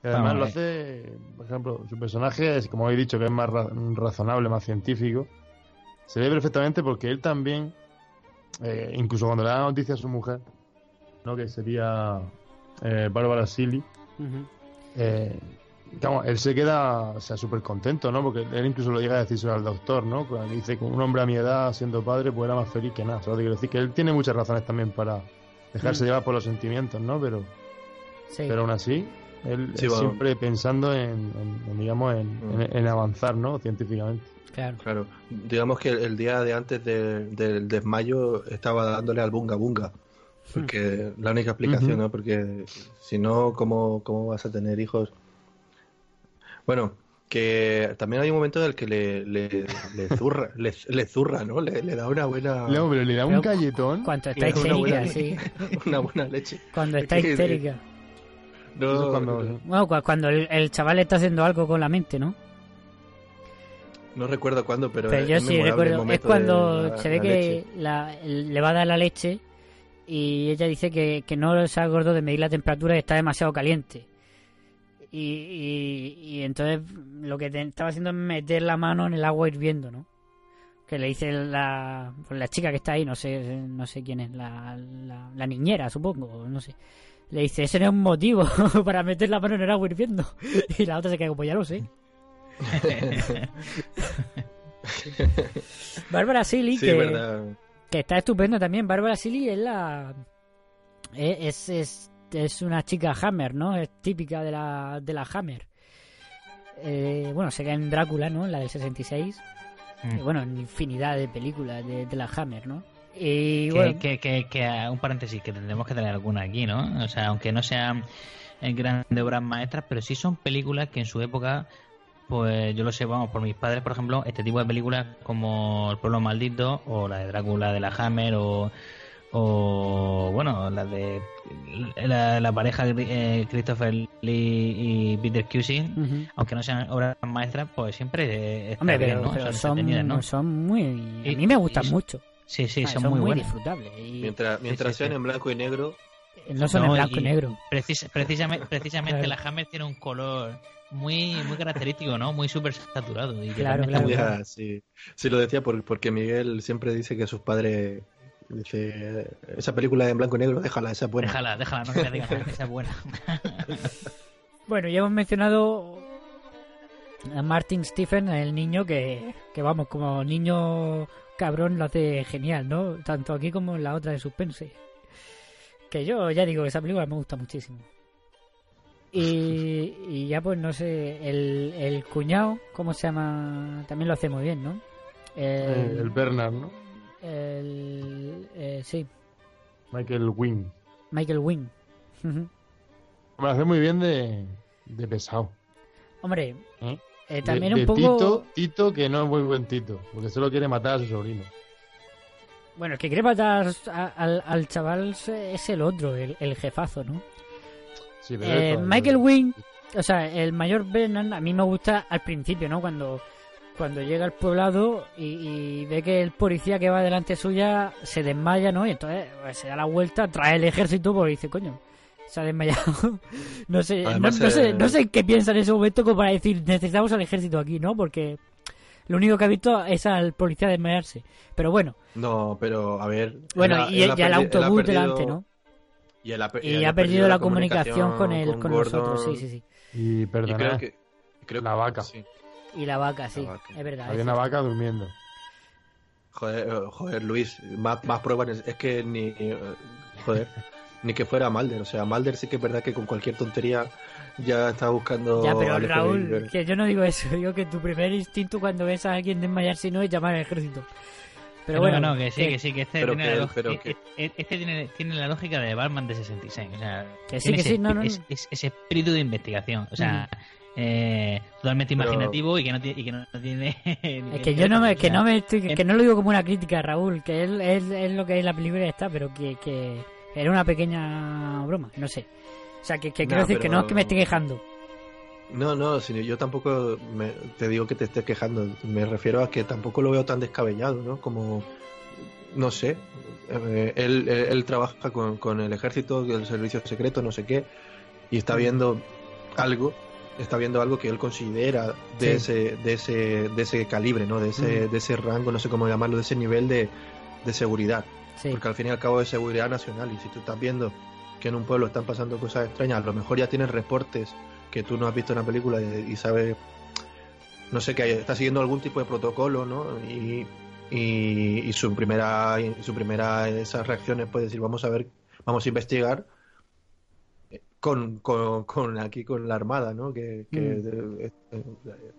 Y además lo eh, hace, por ejemplo, su personaje es, como he dicho, que es más ra- razonable, más científico. Se ve perfectamente porque él también, eh, incluso cuando le da noticia a su mujer, ¿no? que sería eh, Bárbara Silly, Ujú. eh, él se queda o sea, súper contento, ¿no? Porque él incluso lo llega a decir al doctor, ¿no? Cuando dice que un hombre a mi edad, siendo padre, pues era más feliz que nada. Solo te quiero decir que él tiene muchas razones también para dejarse Mm. llevar por los sentimientos, ¿no? Pero, Sí. pero aún así, él Sí, es bueno. siempre pensando en, en- en, digamos, en, Mm. en- en avanzar, ¿no? Científicamente. Claro. Claro, digamos que el día de antes de- del desmayo estaba dándole al bunga bunga. Porque la única explicación. ¿no? Porque si no, ¿cómo, ¿cómo vas a tener hijos? Bueno, que también hay un momento en el que le, le, le zurra, le, le zurra, ¿no? Le, le da una buena, Luego, pero le da un Pero- galletón. Cuando está da una buena, histérica, sí. *laughs* una buena leche. Cuando Es está histérica. No, cuando- no, cuando el, el chaval está haciendo algo con la mente, ¿no? No recuerdo cuándo, pero, Pero es yo sí recuerdo. Es cuando la- se ve la que leche. la- le va a dar la leche y ella dice que, que no se acordó de medir la temperatura y está demasiado caliente. Y, y, y entonces lo que te- estaba haciendo es meter la mano en el agua hirviendo, ¿no? Que le dice la, pues la chica que está ahí, no sé no sé quién es, la, la, la niñera, supongo, no sé. Le dice, ese no es un motivo *laughs* para meter la mano en el agua hirviendo. *laughs* Y la otra se queda como, ya lo sé. *laughs* *laughs* Bárbara Silly, Sí, que, está estupendo también. Bárbara Silly es la. Es, es, es una chica Hammer, ¿no? Es típica de la, de la Hammer. Eh, bueno, sería en Drácula, ¿no? La del 66. Mm. Bueno, en infinidad de películas de, de la Hammer, ¿no? Y Que, bueno, que, que, que, un paréntesis, que tendremos que tener alguna aquí, ¿no? O sea, aunque no sean eh, grandes obras maestras, pero sí son películas que en su época, pues yo lo sé, vamos, por mis padres, por ejemplo, este tipo de películas como El pueblo maldito o la de Drácula de la Hammer o, o bueno, la de la, la pareja eh, Christopher Lee y Peter Cushing, aunque no sean obras maestras, pues siempre eh, está hombre, bien, pero, ¿no? pero Son son, son muy. A Y- mí me gustan y- mucho. Sí, sí, Ah, son, muy buenas. disfrutables. Y Mientras, mientras sí, sean sí. en blanco y negro, no son en blanco y, negro. Precis- precisamente precisamente la Hammer tiene un color muy muy característico, ¿no? Muy súper saturado. Y Claro, claro. muy Ya, sí. Sí, lo decía por- porque Miguel siempre dice que sus padres. Dice, esa película en blanco y negro, déjala, esa es buena. Déjala, déjala, no te digas que sea buena. *laughs* Bueno, ya hemos mencionado a Martin Stephen, el niño que, que vamos, como niño cabrón lo hace genial, ¿no? Tanto aquí como en la otra de suspense. Que yo ya digo que esa película me gusta muchísimo. Y, y ya pues no sé, el, el cuñado, ¿cómo se llama? También lo hace muy bien, ¿no? Eh, el Bernard, ¿no? el- eh, sí, Michael Wing. Michael Wing. Me hace muy bien de, de pesado. Hombre, ¿eh? eh, también de, un poco... Tito, Tito, que no es muy buen Tito, porque solo quiere matar a su sobrino. Bueno, el que quiere matar a- al, al chaval es el otro, el, el jefazo, ¿no? Sí, Eh, Michael Wing, o sea, el mayor Brennan a mí me gusta al principio, ¿no? Cuando, cuando llega al poblado y, y ve que el policía que va delante suya se desmaya, ¿no? Y entonces pues, se da la vuelta, trae el ejército porque dice, coño, se ha desmayado. *laughs* no sé, no, Además, no sé, eh, no sé qué piensa en ese momento como para decir, necesitamos al ejército aquí, ¿no? Porque lo único que ha visto es al policía desmayarse. Pero bueno, No, pero a ver. bueno, y, él ha autobús perdido- delante, ¿no? Y, él ha, pe- Y él ha perdido la comunicación con el con nosotros, sí, sí, sí. Y Y perdona, creo que. Creo la vaca. sí. Y la vaca, sí, La vaca. es verdad. Había es una cierto. vaca durmiendo. Joder, eh, joder, Luis, más, más pruebas. Es que ni. eh, Joder, *laughs* ni que fuera Malder. O sea, Malder sí que es verdad que con cualquier tontería ya está buscando. Ya, pero Raúl, que yo no digo eso, *laughs* digo que tu primer instinto cuando ves a alguien desmayarse no es llamar al ejército. Pero No, bueno, no, que sí, que- que sí, que este, tiene, que- la lógica- pero e- que- e- este tiene, tiene la lógica de Batman de 66. O sea, Que sí, que ese sí, no, no, es- es- ese espíritu de investigación. O sea, eh, totalmente Pero- imaginativo y que no tiene. Y que no, tiene *laughs* Es que yo no me, que no me estoy, que, en- que no lo digo como una crítica, Raúl, que es, es, es lo que es la película está, pero que, que era una pequeña broma, no sé. O sea, que, que quiero decir que no es que me esté quejando. No, no, sino yo tampoco me- te digo que te estés quejando. Me refiero a que tampoco lo veo tan descabellado, ¿no? Como, no sé, eh, él, él- él trabaja con, con el ejército, el servicio secreto, no sé qué, y está viendo algo, está viendo algo que él considera de Sí. ese, de ese, de ese calibre, ¿no? De ese, Mm. de ese rango, no sé cómo llamarlo, de ese nivel de, de seguridad. Sí. Porque al fin y al cabo es seguridad nacional y si tú estás viendo que en un pueblo están pasando cosas extrañas, a lo mejor ya tienes reportes que tú no has visto en la película y, y sabes, no sé, que está siguiendo algún tipo de protocolo, ¿no? Y, y, y su primera, y su primera, esas reacciones puede decir, vamos a ver, vamos a investigar con, con, con aquí con la armada, ¿no? Que, que, eh, eh,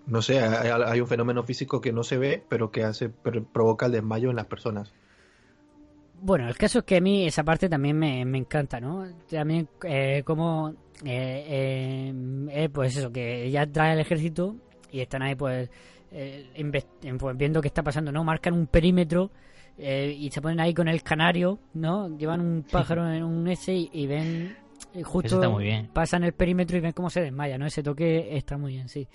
no sé, hay, hay un fenómeno físico que no se ve, pero que hace pero provoca el desmayo en las personas. Bueno, el caso es que a mí esa parte también me, me encanta, ¿no? También eh, como, eh, eh, eh, pues eso, que ya trae el ejército y están ahí pues, eh, pues viendo qué está pasando, ¿no? Marcan un perímetro y se ponen ahí con el canario, ¿no? Llevan un pájaro en un ese y, y ven y justo Eso está muy bien. pasan el perímetro y ven cómo se desmaya, ¿no? Ese toque está muy bien, sí.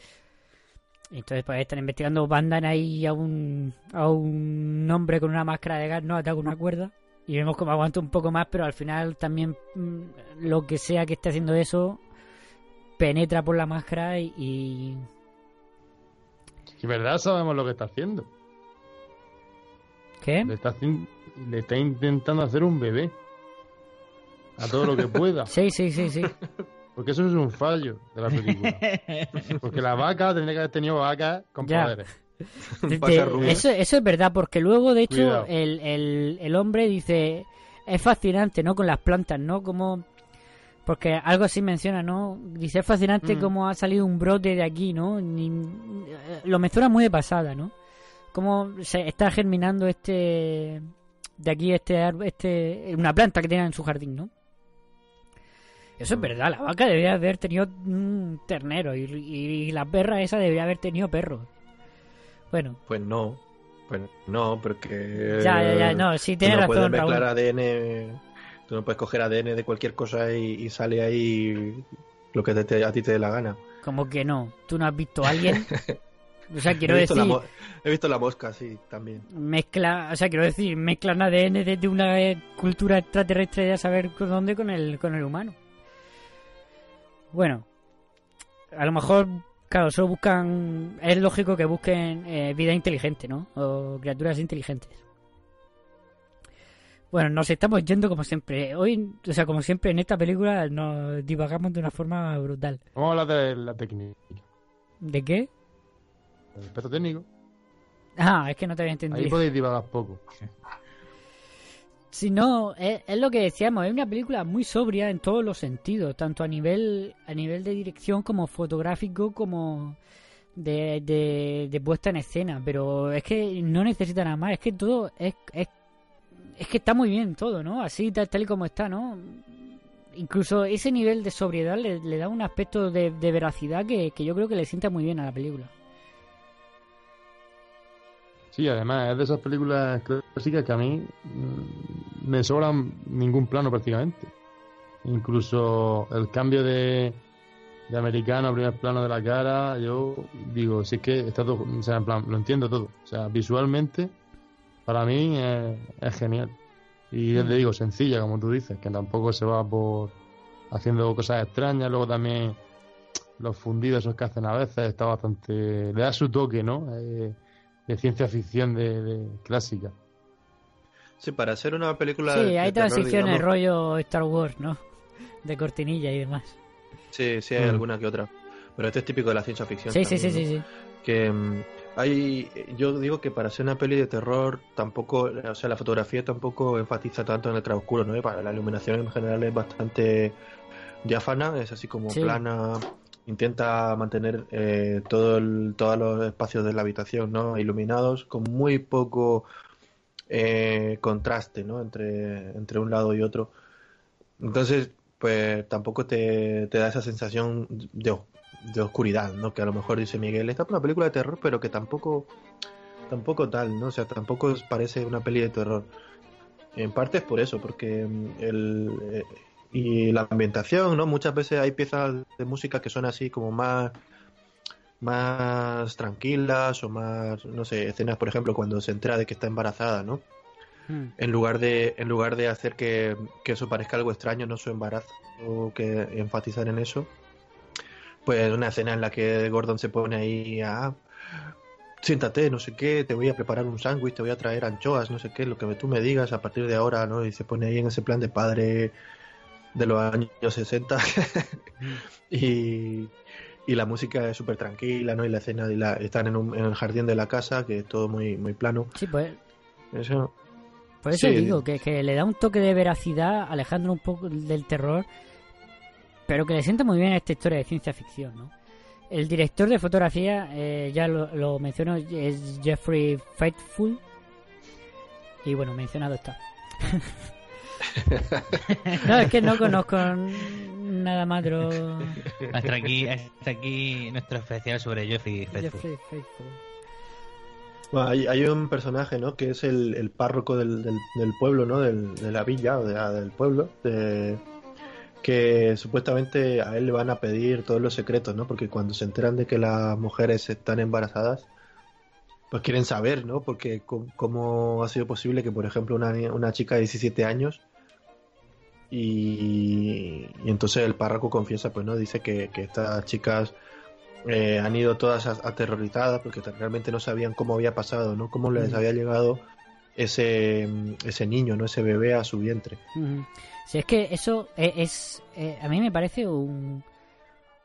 Entonces, pues están investigando, mandan ahí a un, a un hombre con una máscara de gas, ¿no? Ataca una cuerda. Y vemos cómo aguanta un poco más, pero al final también mm, lo que sea que esté haciendo eso penetra por la máscara y. y- verdad sabemos lo que está haciendo. ¿Qué? Le está, le está intentando hacer un bebé. A todo lo que pueda. *laughs* Sí, sí, sí, sí. Porque eso es un fallo de la película. *laughs* Porque la vaca tendría que haber tenido vaca con Ya. poderes. *laughs* De- rubia. eso, eso es verdad, porque luego, de hecho, el, el, el hombre dice, es fascinante, ¿no? Con las plantas, ¿no? Como, porque algo así menciona, ¿no? Dice, es fascinante Mm. cómo ha salido un brote de aquí, ¿no? Ni- lo menciona muy de pasada, ¿no? Cómo se está germinando este, de aquí, este, este, una planta que tiene en su jardín, ¿no? Eso es Mm. verdad, la vaca debería haber tenido un ternero y, y la perra esa debería haber tenido perros. Bueno, Pues no, pues no, porque... Ya, ya, ya, no, sí, tienes no razón, puedes mezclar Raúl. ADN, tú no puedes coger ADN de cualquier cosa y, y sale ahí lo que te- te- a ti te dé la gana. Como que no, tú no has visto a alguien. *laughs* O sea, quiero he, visto decir, la he visto la mosca, sí, también. mezcla, o sea, quiero decir, mezclan ADN desde una eh, cultura extraterrestre de a saber con dónde con el con el humano. Bueno, a lo mejor, claro, solo buscan, es lógico que busquen eh, vida inteligente, ¿no? O criaturas inteligentes. Bueno, nos estamos yendo como siempre. Hoy, o sea, como siempre en esta película nos divagamos de una forma brutal. Vamos a hablar de la técnica. ¿De qué? El aspecto técnico. Ah, es que no te había Ahí entendido. podéis divagar poco. Si no, es, lo que decíamos, es una película muy sobria en todos los sentidos, tanto a nivel a nivel de dirección como fotográfico como de, de, de puesta en escena, pero es que no necesita nada más, es que todo es, es, es que está muy bien todo, ¿no? Así tal, tal y como está, ¿no? Incluso ese nivel de sobriedad le, le da un aspecto de, de veracidad que, que yo creo que le sienta muy bien a la película. Sí, además es de esas películas clásicas que a mí mm, me sobran ningún plano prácticamente. Incluso el cambio de, de americano a primer plano de la cara, yo digo, si es que está todo, o sea, en plan, lo entiendo todo. O sea, visualmente, para mí es, es genial. Y ya te digo, sencilla, como tú dices, que tampoco se va por haciendo cosas extrañas. Luego también los fundidos esos que hacen a veces está bastante. le da su toque, ¿no? Eh, de ciencia ficción de, de clásica. Sí, para hacer una película... Sí, de hay transiciones rollo Star Wars, ¿no? De cortinilla y demás. Sí, sí, hay Mm. alguna que otra. Pero este es típico de la ciencia ficción. Sí, sí, sí, sí, ¿no? sí. que mm, hay yo digo que para hacer una peli de terror tampoco o sea la fotografía tampoco enfatiza tanto en el claroscuro no Y para la iluminación en general es bastante diáfana es así como Sí. plana intenta mantener eh, todo el- todos los espacios de la habitación no iluminados con muy poco eh, contraste. Entre, entre un lado y otro. Entonces, pues tampoco te, te da esa sensación de, de oscuridad, ¿no? Que a lo mejor dice Miguel, esta es una película de terror, pero que tampoco, tampoco tal, ¿no? O sea, tampoco parece una peli de terror. En parte es por eso, porque mm, el, eh, y la ambientación, ¿no? Muchas veces hay piezas de música que son así como más más tranquilas o más, no sé, escenas, por ejemplo, cuando se entera de que está embarazada, ¿no? Hmm. En lugar de, en lugar de hacer que, que eso parezca algo extraño, no su embarazo, o que enfatizar en eso, pues una escena en la que Gordon se pone ahí a siéntate, no sé qué, te voy a preparar un sándwich, te voy a traer anchoas, no sé qué, lo que tú me digas a partir de ahora, ¿no? Y se pone ahí en ese plan de padre de los años 60 *laughs* y, y la música es súper tranquila, ¿no? Y la escena y la, están en, un- en el jardín de la casa, que es todo muy, muy plano. Sí, pues Eso, Por eso Sí. digo que, que le da un toque de veracidad, alejando un poco del terror, pero que le sienta muy bien a esta historia de ciencia ficción, ¿no? El director de fotografía, eh, ya lo, lo menciono, es Jeffrey Faithful. Y bueno, mencionado está. *laughs* *laughs* no, es que no conozco nada más de lo- Hasta aquí, hasta aquí nuestro especial sobre Jeffrey Faithful. Bueno, hay, hay un personaje, ¿no? Que es el, el párroco del, del, del pueblo, ¿no? Del, de la villa o de del pueblo. de- que supuestamente a él le van a pedir todos los secretos, ¿no? Porque cuando se enteran de que las mujeres están embarazadas, pues quieren saber, ¿no? Porque cómo ha sido posible que, por ejemplo, una, una chica de 17 años y, y entonces el párroco confiesa, pues, ¿no? Dice que, que estas chicas eh, han ido todas aterrorizadas porque realmente no sabían cómo había pasado, ¿no? Cómo les Mm. había llegado ese, ese niño, ¿no? Ese bebé a su vientre. Ujú. Si es que eso e- es, eh, a mí me parece un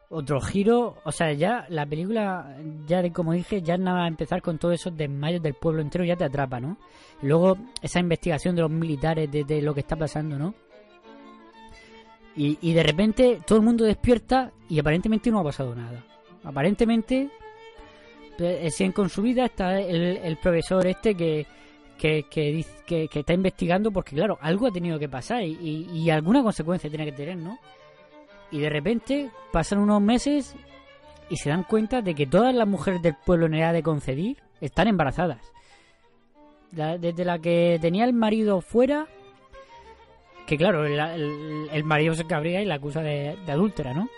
otro giro, o sea, ya la película, ya de como dije, ya nada a empezar con todos esos desmayos del pueblo entero ya te atrapa, ¿no? Luego esa investigación de los militares de, de lo que está pasando, ¿no? Y, de repente todo el mundo despierta y aparentemente no ha pasado nada. Aparentemente eh, siguen con su vida, está el, profesor este que, que, que, está investigando porque claro, algo ha tenido que pasar y, y- alguna consecuencia tiene que tener, ¿no? Y de repente pasan unos meses y se dan cuenta de que todas las mujeres del pueblo en edad de concebir están embarazadas. Desde la que tenía el marido fuera, que claro, el, el- el marido se cabría y la acusa de, de adúltera, ¿no?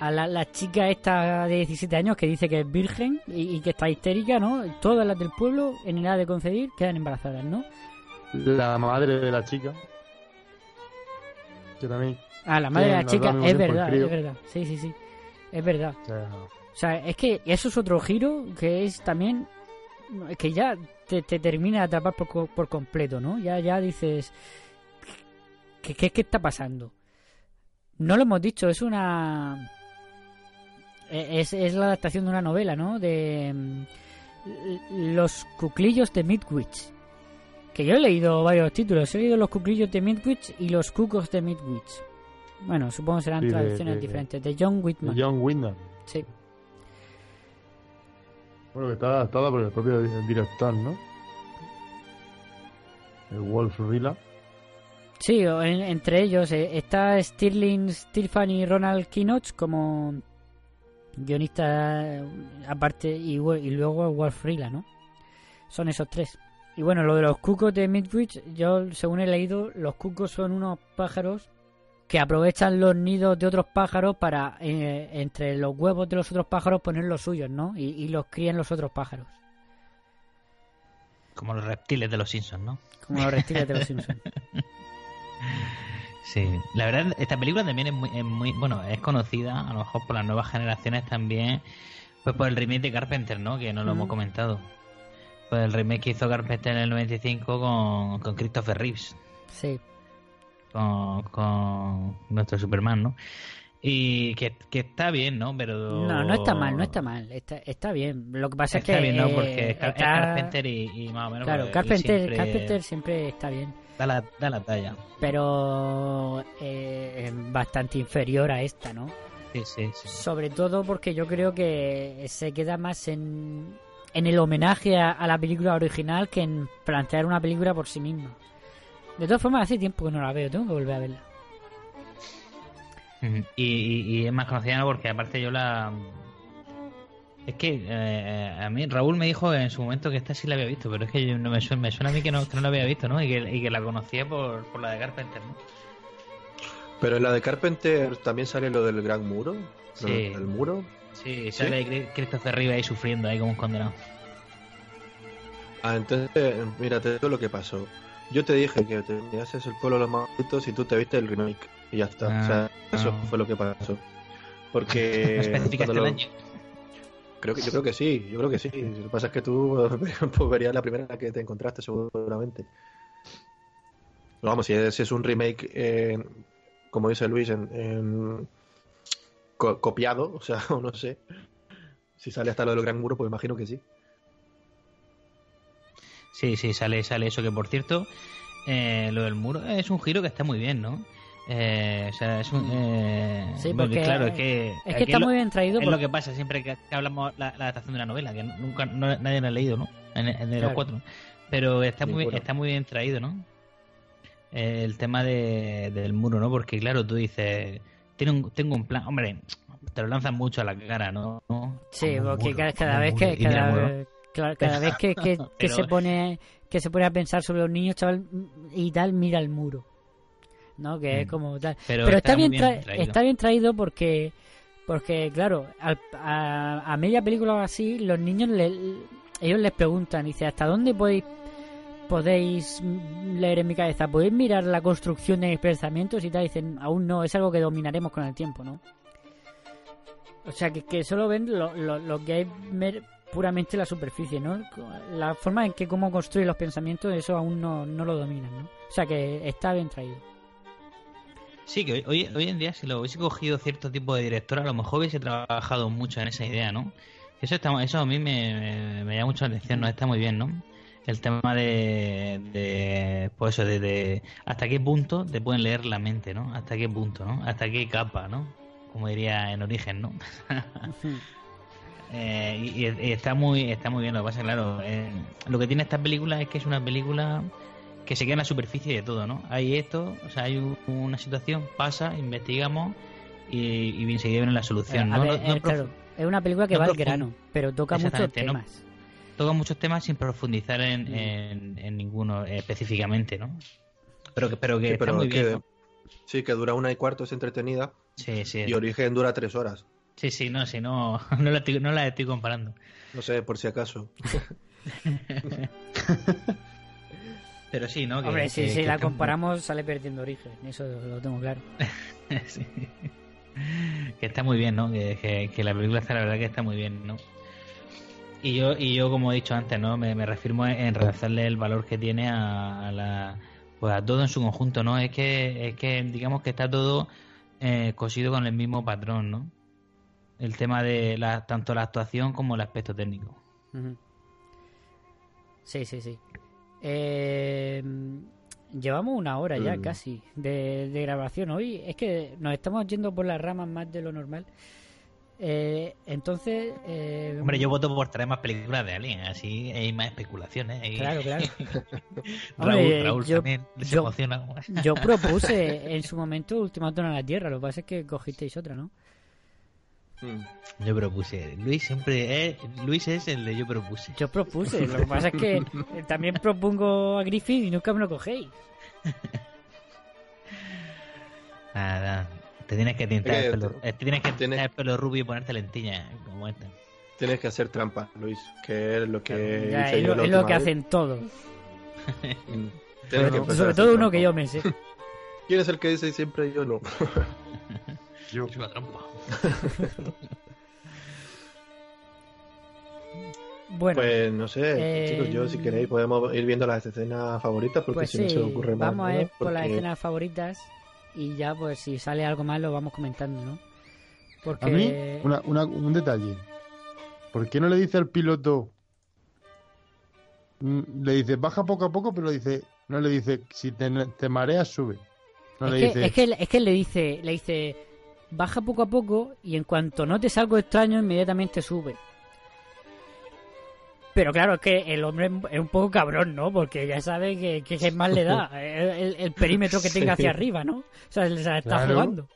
A la, la chica esta de 17 años que dice que es virgen y, y que está histérica, ¿no? Todas las del pueblo en edad de concebir quedan embarazadas, ¿no? La madre de la chica. Que también. Ah, la madre de la chica, es verdad, es verdad. Sí, sí, sí. Es verdad. O sea, O sea, es que eso es otro giro que es también es que ya te, te termina de atrapar por, por completo, ¿no? Ya, ya dices, ¿qué, qué, qué está pasando? No lo hemos dicho, es una... e- Es, es la adaptación de una novela, ¿no? De mm, Los cuclillos de Midwich. Que yo he leído varios títulos. He leído Los cuclillos de Midwich y Los cucos de Midwich. Bueno, supongo que serán Sí, traducciones de- diferentes. De John Whitman. John Wyndham. Sí. Bueno, que está adaptada por el propio di- director, ¿no? El Wolf Rilla. Sí, en- entre ellos eh, está Stirling Stilfan y Ronald Kinoch como guionista eh, aparte y, luego Wolf Frila, ¿no? Son esos tres. Y bueno, lo de los cucos de Midwich, yo según he leído, los cucos son unos pájaros que aprovechan los nidos de otros pájaros para eh, entre los huevos de los otros pájaros poner los suyos, ¿no? Y, y los crían los otros pájaros, Como los reptiles de los Simpsons, ¿no? como los reptiles de los *laughs* Simpsons. Sí, la verdad, esta película también es muy, es muy, bueno, es conocida, a lo mejor por las nuevas generaciones también, pues por el remake de Carpenter, ¿no? Que no lo Mm. hemos comentado. Pues el remake que hizo Carpenter en el 95 con, con Christopher Reeves, Sí. con, con nuestro Superman, ¿no? Y que, que está bien, ¿no? Pero... No, no está mal, no está mal, está, está bien. Lo que pasa Está es que bien, ¿no? eh, Porque es, Car- es está- Carpenter y, y más o menos... Claro, pues, Carpenter siempre Carpenter siempre está bien, Da la, da la talla. pero eh, bastante inferior a esta, ¿no? Sí, sí, sí. Sobre todo porque yo creo que se queda más en, en el homenaje a, a la película original que en plantear una película por sí misma. De todas formas, hace tiempo que no la veo, tengo que volver a verla. Y, y- y es más conocida ¿no? porque aparte yo la... Es que eh, a mí Raúl me dijo en su momento que esta sí la había visto, pero es que yo- no me, suena, me suena a mí que no, que no la había visto, ¿no? Y que, y que la conocía por, por la de Carpenter, ¿no? Pero en la de Carpenter también sale lo del gran muro. ¿Lo Sí. del muro. Sí, sale Cri- Christopher Reeve ahí sufriendo ahí como un condenado. Ah, entonces, mira, te digo lo que pasó. Yo te dije que te mirases el pueblo de los malditos y tú te viste el remake. Y ya está. Ah, o sea, eso ah. fue lo que pasó. *laughs* Porque. ¿No especificaste el año? Creo que, yo creo que sí, yo creo que sí. Lo que pasa es que tú *laughs* pues, verías la primera que te encontraste seguramente. Pero vamos, si ese es un remake, eh, como dice Luis, en, en- co- copiado, o sea, *laughs* o no sé. Si sale hasta lo del Gran Muro, pues imagino que sí. Sí, sí, sale, sale eso que por cierto, eh, lo del muro es un giro que está muy bien, ¿no? Eh, o sea, es un... eh, Sí, porque, porque claro, es que... es que está lo- muy bien traído Es por- lo que pasa siempre que, hablamos la, la adaptación de una novela, que nunca no- nadie la ha leído, ¿no? En, en de los cuatro. Pero está muy, está muy bien traído, ¿no? El tema de, del muro, ¿no? Porque claro, tú dices, tiene un, tengo un plan, hombre, te lo lanzan mucho a la cara, ¿no? Sí, Como porque muro, cada, vez que cada, vez- claro, cada vez que, que- *laughs* que Pero- se pone que se pone a pensar sobre los niños, chaval, y tal, mira el muro. ¿No? Que es Mm. como tal. Pero Pero, está está, bien traído. está bien traído porque porque claro, al- a, a media película o así, los niños le, ellos les preguntan, dice, ¿hasta dónde podéis podéis leer en mi cabeza? ¿Podéis mirar la construcción de mis pensamientos? Y tal, dicen, aún no, es algo que dominaremos con el tiempo, ¿no? O sea, que, que solo ven lo, lo, lo que es puramente la superficie, ¿no? La forma en que cómo construye los pensamientos, eso aún no, no lo dominan, ¿no? O sea, que está bien traído. Sí, que hoy, en día si lo hubiese cogido cierto tipo de director, a lo mejor hubiese trabajado mucho en esa idea, ¿no? Eso está, eso a mí me, me, me llama mucho la atención, ¿no? Está muy bien, ¿no? El tema de, de pues eso, de, de hasta qué punto te pueden leer la mente, ¿no? Hasta qué punto, ¿no? Hasta qué capa, ¿no? Como diría en origen, ¿no? *laughs* Eh, y, y está muy está muy bien lo que pasa claro eh, lo que tiene esta película es que es una película que se queda en la superficie de todo no hay esto o sea hay una situación pasa investigamos y, y enseguida viene la solución A no, ver, No- no eh, claro, es una película que no va al grano, pero toca muchos temas. toca muchos temas sin profundizar en, Mm. en, en ninguno eh, específicamente no pero que pero que Sí, está pero muy bien que- ¿no? Sí, que dura una y cuarto, es entretenida. sí sí Y Origen dura tres horas. sí sí no si no *laughs* no la estoy, no la estoy comparando No sé, por si acaso. *laughs* pero sí no que, Hombre, si, que- si que la muy- comparamos sale perdiendo origen, eso lo tengo claro. *laughs* Sí. Que está muy bien, ¿no? Que, que- que la película está, la verdad que está muy bien, ¿no? Y yo, y yo como he dicho antes, ¿no? Me, me reafirmo en, realzarle el valor que tiene a, a la pues a todo en su conjunto, ¿no? Es que, es que digamos que está todo eh, cosido con el mismo patrón, ¿no? El tema de la, tanto la actuación como el aspecto técnico. Sí, sí, sí. Eh, llevamos una hora ya Mm. casi de, de grabación hoy. Es que nos estamos yendo por las ramas más de lo normal. Eh, entonces... eh, Hombre, yo voto por traer más películas de Alien, así hay más especulaciones. hay- Claro, claro. *laughs* Raúl, Hombre, Raúl yo- también les yo- emociona. Yo propuse en su momento Ultimátum a la Tierra, lo que pasa es que cogisteis otra, ¿no? Mm. Yo propuse. Luis siempre es. Luis es el de yo propuse. Yo propuse, lo que pasa es que *laughs* eh, también propongo a Griffith y nunca me lo cogéis. *laughs* Nada. Te tienes que tintar Eh, el pelo. te- eh, Tienes que tienes- el pelo rubio y ponerte lentillas como esta. Tienes que hacer trampa, Luis, que es lo que Ya, hice es lo, es que vez. hacen todos. *laughs* Que Sobre, todo uno trampa. que yo me sé. ¿Quién es el que dice siempre yo no? Yo. Es una trampa. *laughs* Bueno, Pues no sé, Eh, chicos, yo si queréis podemos ir viendo las escenas favoritas porque pues si sí, no se me ocurre más. vamos a ir por las escenas favoritas y ya pues si sale algo más lo vamos comentando, ¿no? Porque A mí, una, una- un detalle. ¿Por qué no le dice al piloto? Mm, Le dice, baja poco a poco, pero le dice, no le dice, si te, te mareas, sube. No es, le que, dice, es, que, es que le dice, le dice, baja poco a poco y en cuanto notes algo extraño inmediatamente sube. Pero claro, es que el hombre es un poco cabrón, ¿no? Porque ya sabe que, que, más le da *laughs* el, el, perímetro que tenga hacia arriba, ¿no? O sea, se la está jugando.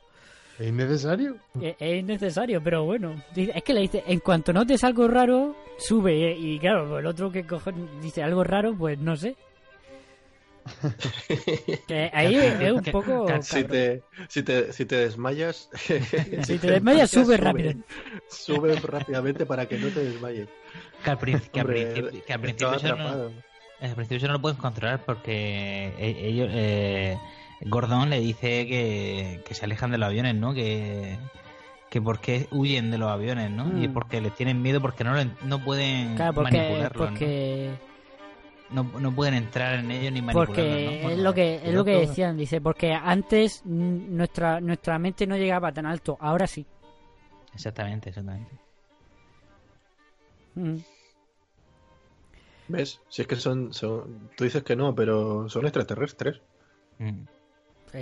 ¿Es innecesario? Es, innecesario, pero bueno. Es que le dice, en cuanto notes algo raro, sube. Y claro, el otro que coge, dice algo raro, pues no sé. *laughs* que ahí es un poco. Si te, si te, si te desmayas. *laughs* si te desmayas, sube, rápido. Sube rápidamente para que no te desmayes. Que al, principio, que al principio, eso no, al principio no lo puedes controlar porque e, ellos. Eh, Gordon le dice que, se alejan de los aviones, ¿no? Que, que porque huyen de los aviones, ¿no? Y mm. porque les tienen miedo porque no, no pueden claro, porque, porque... ¿no? ¿No? pueden entrar en ellos ni manipularlos. Porque es lo que es lo que decían, dice, porque antes nuestra nuestra mente no llegaba tan alto, ahora sí. Exactamente, exactamente. Mm. ¿Ves? Si es que son, son, Tú dices que no, pero son extraterrestres. Mm.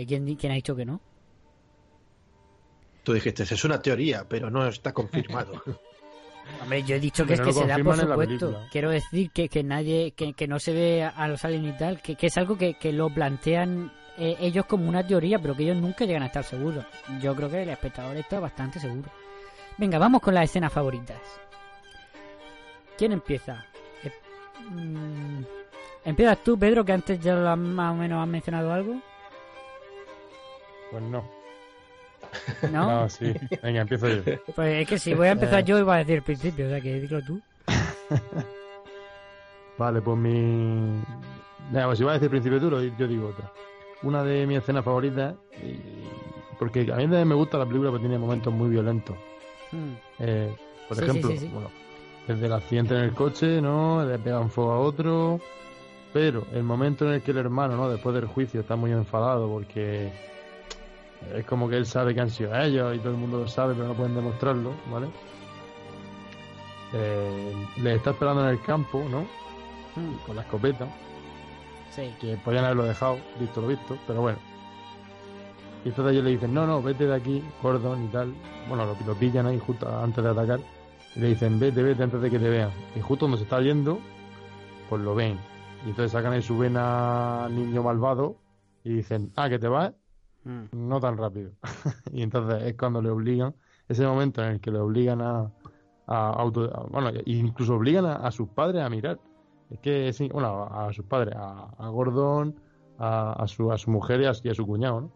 ¿Quién, ¿Quién ha dicho que no? Tú dijiste, es una teoría, pero no está confirmado. *laughs* Hombre, yo he dicho que es que se da por supuesto. Quiero decir que, que nadie, que, que, no se ve a los aliens y tal, que, que es algo que, que lo plantean eh, ellos como una teoría, pero que ellos nunca llegan a estar seguros. Yo creo que el espectador está bastante seguro. Venga, vamos con las escenas favoritas. ¿Quién empieza? Eh, mm, ¿Empiezas tú, Pedro, que antes ya más o menos has mencionado algo? Pues no. ¿No? No, sí. Venga, empiezo yo. Pues es que si voy a empezar eh. yo, iba a decir el principio, o sea que dilo tú. *laughs* vale, pues mi. pues si vas a decir principio tú, yo digo otra. Una de mis escenas favoritas, porque a mí me gusta la película porque tiene momentos muy violentos. Hmm. Eh, por ejemplo, bueno, desde el accidente en el coche, ¿no? Le pegan fuego a otro. Pero el momento en el que el hermano, ¿no? Después del juicio está muy enfadado porque es como que él sabe que han sido ellos y todo el mundo lo sabe, pero no pueden demostrarlo, ¿vale? Eh, le está esperando en el campo, ¿no? Hmm. Con la escopeta. Sí. Que podían haberlo dejado, visto lo visto, pero bueno. Y entonces ellos le dicen, no, no, vete de aquí, Gordon y tal. Bueno, lo, lo pillan ahí justo antes de atacar. Y le dicen, vete, vete antes de que te vean. Y justo donde se está yendo, pues lo ven. Y entonces sacan ahí su vena niño malvado y dicen, ah, que te vas Mm. no tan rápido. *laughs* y entonces es cuando le obligan, ese momento en el que le obligan a, a auto, bueno, incluso obligan a, sus padres a mirar. Es que, sí, bueno, a, sus padres, a, Gordon, a, su, a su mujer y a, su cuñado, ¿no?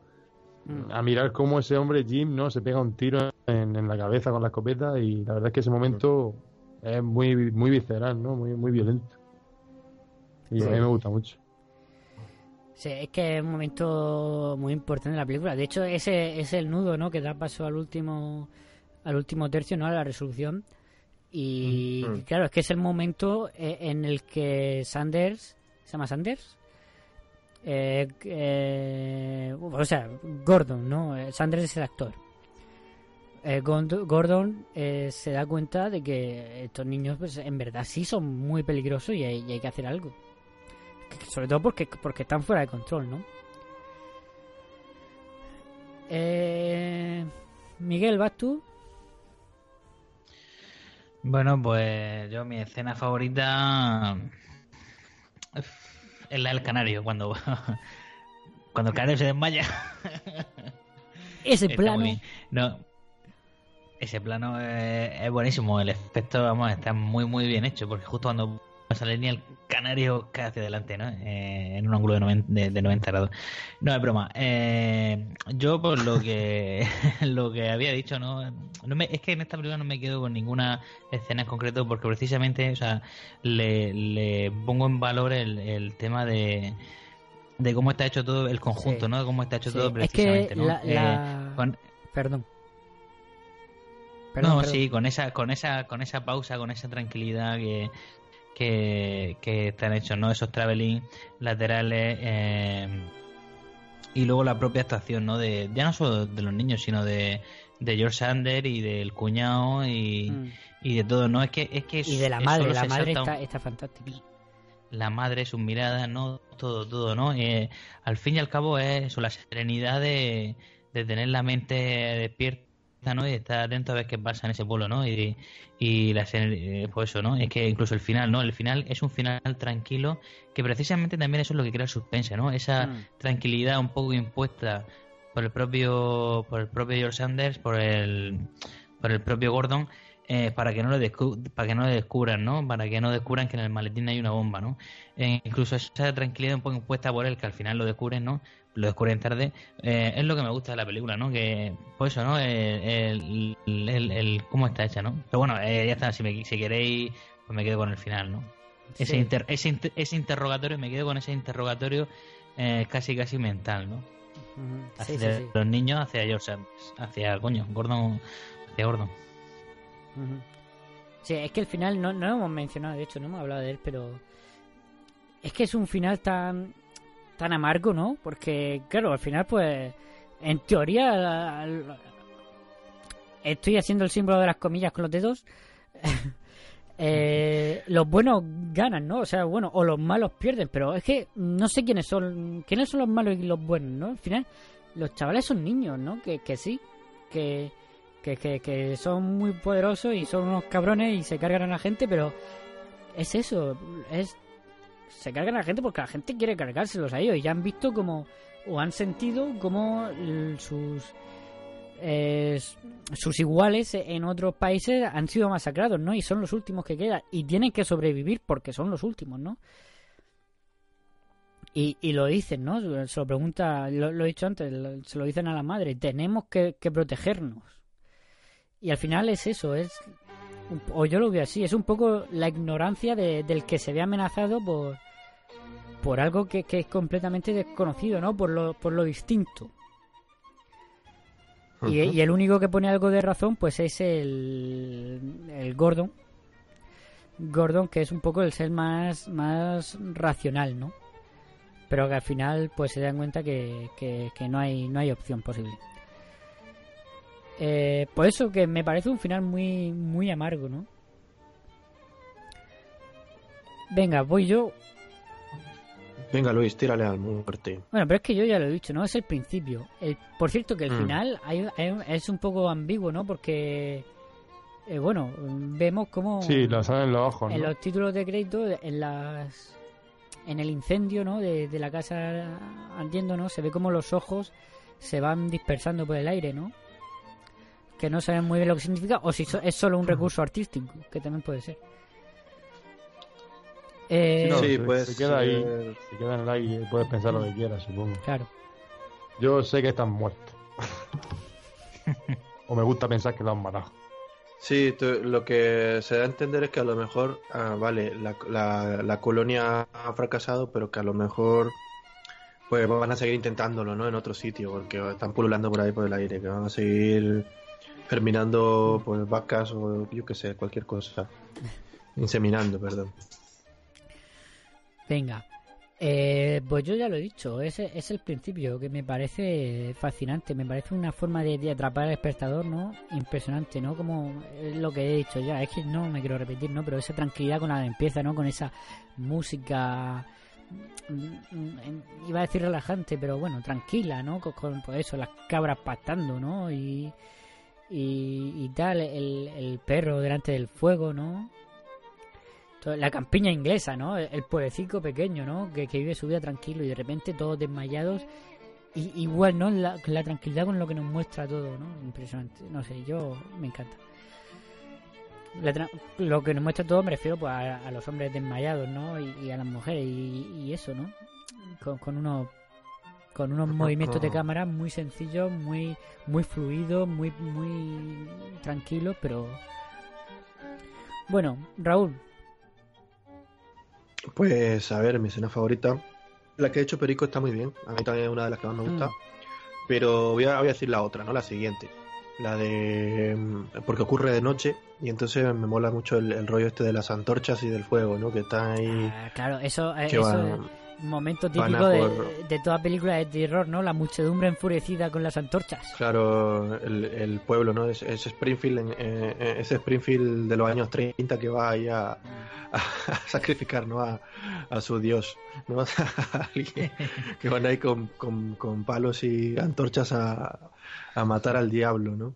Mm. A mirar cómo ese hombre, Jim, ¿no? Se pega un tiro en, en, la cabeza con la escopeta y la verdad es que ese momento es muy, muy visceral, ¿no? Muy, muy violento. Y a mí me gusta mucho. Sí, es que es un momento muy importante de la película. De hecho, ese es el nudo, ¿no? Que da paso al último, al último tercio, ¿no? A la resolución. Y mm, mm. claro, es que es el momento eh, en el que Sanders, ¿se llama Sanders? Eh, eh, o sea, Gordon, ¿no? Sanders es el actor. Gordon se da cuenta de que estos niños, pues, en verdad sí son muy peligrosos y hay que hacer algo. Sobre todo porque, porque están fuera de control, ¿no? Eh, Miguel, ¿vas tú? Bueno, pues yo mi escena favorita es la del canario, cuando, *laughs* cuando el canario se desmaya. *laughs* Ese plano. No, ese plano es, es, buenísimo. El efecto, vamos, está muy, muy bien hecho, porque justo cuando no sale ni el canario que hacia adelante, ¿no? Eh, en un ángulo de 90, de, 90 grados. No es broma. Eh, yo, por lo que *laughs* lo que había dicho, ¿no? no me, es que en esta película no me quedo con ninguna escena en concreto porque precisamente, o sea, le, le pongo en valor el, el tema de de cómo está hecho todo el conjunto, ¿no? De cómo está hecho todo precisamente, ¿no? Eh, perdón. no, sí, con esa, con esa, con esa pausa, con esa tranquilidad que, que, están hechos, ¿no? Esos traveling laterales eh, y luego la propia actuación, ¿no? De, ya no solo de los niños, sino de, de George Sander y del cuñado y, mm. y de todo, ¿no? Es que, es que y de la madre, la madre está, está fantástica. La madre, sus miradas, ¿no? Todo, todo, ¿no? Eh, al fin y al cabo es eso, la serenidad de, de tener la mente despierta ¿no? Y estar atento a ver qué pasa en ese pueblo, ¿no? Y, y la eh, pues eso, ¿no? Es que incluso el final, ¿no? El final es un final tranquilo que precisamente también eso es lo que crea el suspense, ¿no? Esa Mm. tranquilidad un poco impuesta por el propio por el propio George Sanders, por el por el propio Gordon eh, para que no lo descu- para que no lo descubran, ¿no? Para que no descubran que en el maletín hay una bomba, ¿no? Eh, incluso esa tranquilidad un poco impuesta por él que al final lo descubren, ¿no? Lo descubren tarde. eh, es lo que me gusta de la película, ¿no? Que pues eso, ¿no? El, el, el- el- cómo está hecha, ¿no? Pero bueno, eh, ya está. Si, me, si queréis, pues me quedo con el final, ¿no? Ese, inter- ese, inter- ese interrogatorio, me quedo con ese interrogatorio eh, casi casi mental, ¿no? Ujú. Sí, Hacia sí, los niños, hacia George Sanders, hacia coño, Gordon, hacia Gordon. Sí, es que el final no, no lo hemos mencionado, de hecho, no hemos hablado de él, pero es que es un final tan tan amargo, ¿no? Porque, claro, al final, pues, en teoría, estoy haciendo el símbolo de las comillas con los dedos. *laughs* Eh, los buenos ganan, ¿no? O sea, bueno, o los malos pierden, pero es que no sé quiénes son, quiénes son los malos y los buenos, ¿no? Al final, los chavales son niños, ¿no? Que, que sí, que, que, que, que son muy poderosos y son unos cabrones y se cargan a la gente, pero es eso, es se cargan a la gente porque la gente quiere cargárselos a ellos y ya han visto como o han sentido como sus eh, sus iguales en otros países han sido masacrados, ¿no? Y son los últimos que quedan y tienen que sobrevivir porque son los últimos, ¿no? Y, y lo dicen, ¿no? Se lo pregunta, lo, he dicho antes, se lo dicen a la madre, tenemos que, protegernos. Y al final es eso, es o yo lo veo así, es un poco la ignorancia de- del que se ve amenazado por por algo que, que es completamente desconocido, ¿no? Por lo, por lo distinto. Y, el único que pone algo de razón, pues es el, el Gordon. Gordon, que es un poco el ser más, más racional, ¿no? Pero que al final, pues se dan cuenta que, que, que no, hay, no hay opción posible. Eh, por eso que me parece un final muy, muy amargo, ¿no? Venga, voy yo. Venga, Luis, tírale al muerte. Bueno, pero es que yo ya lo he dicho, ¿no? Es el principio. El, por cierto, que el Mm. final hay- hay- es un poco ambiguo, ¿no? Porque, eh, bueno, vemos como Sí, lo salen en los ojos, en ¿no? los títulos de crédito, en las en el incendio, ¿no? De, de la casa ardiendo, ¿no? Se ve como los ojos se van dispersando por el aire, ¿no? Que no saben muy bien lo que significa, o si so- es solo un recurso artístico, que también puede ser. Eh, No, Sí, se, pues, se queda ahí, eh, se queda en el aire, puedes pensar lo que quieras, supongo. Claro. Yo sé que están muertos. *laughs* o me gusta pensar que lo han matado. Sí, tú- lo que se da a entender es que a lo mejor, ah, vale, la, la, la colonia ha fracasado, pero que a lo mejor pues van a seguir intentándolo, ¿no? En otro sitio, porque están pululando por ahí por el aire, que van a seguir germinando pues vacas o yo qué sé, cualquier cosa. Inseminando, perdón. Venga. Eh, pues yo ya lo he dicho, es, es el principio que me parece fascinante, me parece una forma de, de atrapar al espectador, ¿no? Impresionante, ¿no? Como lo que he dicho ya, es que no me quiero repetir, ¿no? Pero esa tranquilidad con la que empieza, ¿no? Con esa música, mm, mm, iba a decir relajante, pero bueno, tranquila, ¿no? Con, con, pues eso, las cabras pastando, ¿no? Y, y, y tal, el, el perro delante del fuego, ¿no? La campiña inglesa, ¿no? El, pueblecito pequeño, ¿no? Que, que vive su vida tranquilo y de repente todos desmayados. Y, igual, ¿no? La, la tranquilidad con lo que nos muestra todo, ¿no? Impresionante. No sé, yo me encanta. Lo que nos muestra todo me refiero pues, a, a los hombres desmayados, ¿no? Y, y a las mujeres y, y eso, ¿no? Con, con unos con unos movimientos de cámara muy sencillos, muy muy fluidos, muy muy tranquilos, pero bueno, Raúl, Pues a ver, mi escena favorita. La que ha hecho Perico está muy bien. A mí también es una de las que más me gusta. Mm. Pero voy a, voy a decir la otra, ¿no? La siguiente. La de. mm, Porque ocurre de noche. Y entonces me mola mucho el, el rollo este de las antorchas y del fuego, ¿no? Que está ahí. Ah, claro, eso, eh, que eso van- es un momento típico a de, de toda película de terror, ¿no? La muchedumbre enfurecida con las antorchas. Claro, el, el pueblo, ¿no? Es, es Springfield, eh, ese Springfield de los años 30 que va ahí a, a- a sacrificar, ¿no? A, a su dios, ¿no? *laughs* Alguien que van ahí con, con- con palos y antorchas a, a matar al diablo, ¿no?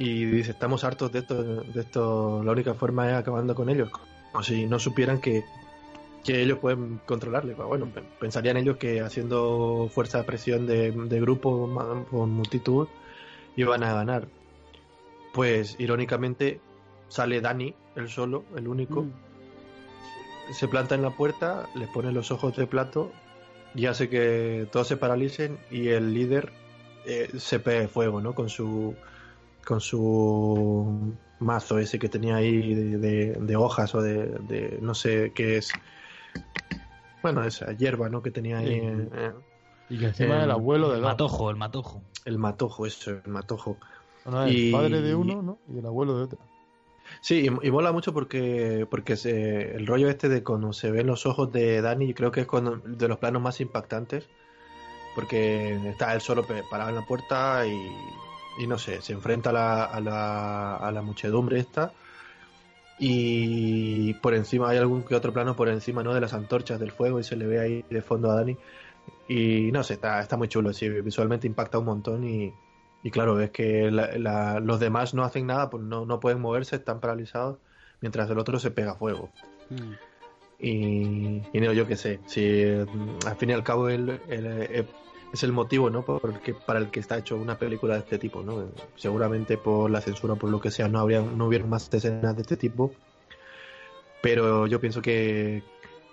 y dice, estamos hartos de esto, de esto, la única forma es acabando con ellos, como si no supieran que, que ellos pueden controlarle. Pues bueno, pensarían ellos que haciendo fuerza de presión de, de grupo con multitud iban a ganar. Pues irónicamente sale Dani, el solo, el único, Mm. se planta en la puerta, les pone los ojos de plato y hace que todos se paralicen y el líder eh, se pegue fuego, ¿no? Con su con su mazo ese que tenía ahí de, de- de hojas o de, de no sé qué es. Bueno, esa hierba, ¿no? Que tenía ahí. Sí. eh, Y que encima Eh, el abuelo de El dos. matojo, el matojo. el matojo, eso, el matojo. No, el y- padre de uno, ¿no? Y el abuelo de otro. Sí, y, y mola mucho porque porque se, el rollo este de cuando se ven los ojos de Dani, creo que es cuando, de los planos más impactantes, porque está él solo parado en la puerta y, y no sé, se enfrenta a la, a la, a la muchedumbre esta y por encima hay algún que otro plano por encima no de las antorchas del fuego y se le ve ahí de fondo a Dani y no sé, está, está muy chulo, sí, visualmente impacta un montón y, y claro, ves que la- la- los demás no hacen nada, pues no, no pueden moverse, están paralizados, mientras el otro se pega fuego. Mm. Y, y no, yo qué sé, si mm, al fin y al cabo el- el- eh, es el motivo ¿no? por que, para el que está hecho una película de este tipo. ¿no? Seguramente por la censura, por lo que sea, no, habría, no hubieran más escenas de este tipo. Pero yo pienso que,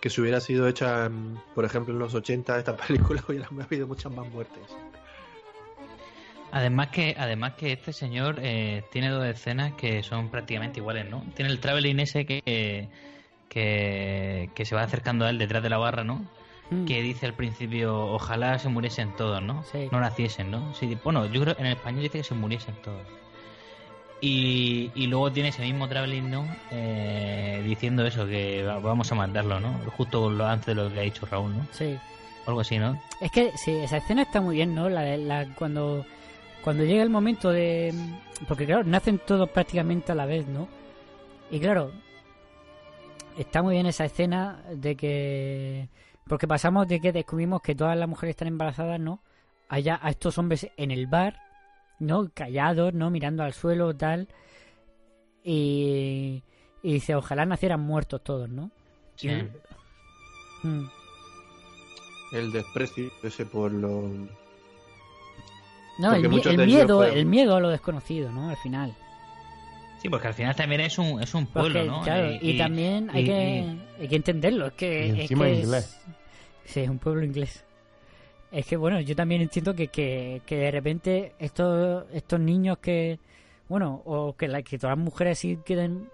que si hubiera sido hecha, mm, por ejemplo, en los 80, esta *laughs* película hubiera habido muchas más muertes. Además que, además que este señor eh, tiene dos escenas que son prácticamente iguales, ¿no? Tiene el traveling ese que, que, que se va acercando a él detrás de la barra, ¿no? Mm. Que dice al principio, ojalá se muriesen todos, ¿no? Sí. No naciesen, ¿no? Sí, bueno, yo creo en el español dice que se muriesen todos. Y, y luego tiene ese mismo traveling, ¿no? Eh, diciendo eso, que va- vamos a mandarlo, ¿no? Justo lo, antes de lo que ha dicho Raúl, ¿no? Sí. Algo así, ¿no? Es que sí, esa escena está muy bien, ¿no? La cuando cuando llega el momento de porque claro, nacen todos prácticamente a la vez, ¿no? Y claro, está muy bien esa escena de que porque pasamos de que descubrimos que todas las mujeres están embarazadas, ¿no? Allá a estos hombres en el bar, ¿no? Callados, ¿no? Mirando al suelo, tal. Y, y dice, ojalá nacieran muertos todos, ¿no? Sí. Mm. El desprecio ese por lo... No, Porque el, miedo, el miedo a lo desconocido, ¿no? Al final. Sí, porque al final también es un, es un pueblo, Porque, ¿no? claro, y, también hay, y- que, y- hay que entenderlo. Es que, Y es encima es- inglés. Sí, es un pueblo inglés. Es que, bueno, yo también entiendo que, que, que de repente estos, estos niños que, bueno, o que, la, que todas las mujeres sí queden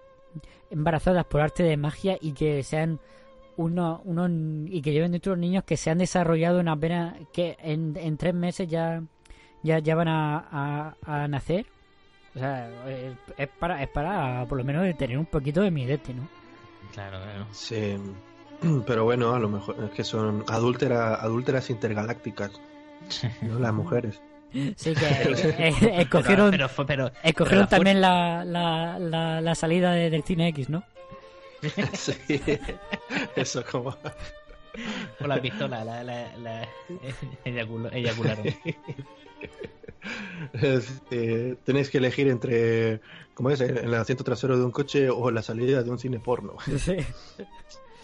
embarazadas por arte de magia y que sean unos, unos y que lleven dentro los niños que se han desarrollado en apenas que en, en tres meses ya ya, ya van a, a, a nacer o sea es, es para es para por lo menos tener un poquito de midete no Claro, claro. Sí, *clears throat* pero bueno, a lo mejor es que son adúlteras, adúlteras intergalácticas, ¿no? Las mujeres. sí que *laughs* escogieron Pero, pero, pero- escogieron pero la también la, la, la, la salida de- del cine X no *laughs* Sí, *laughs* eso como... Con la pistola, la, la, la eyaculo- eyacularon. Es, eh, tenéis que elegir entre, ¿cómo es? En el asiento trasero de un coche o la salida de un cine porno. Sí.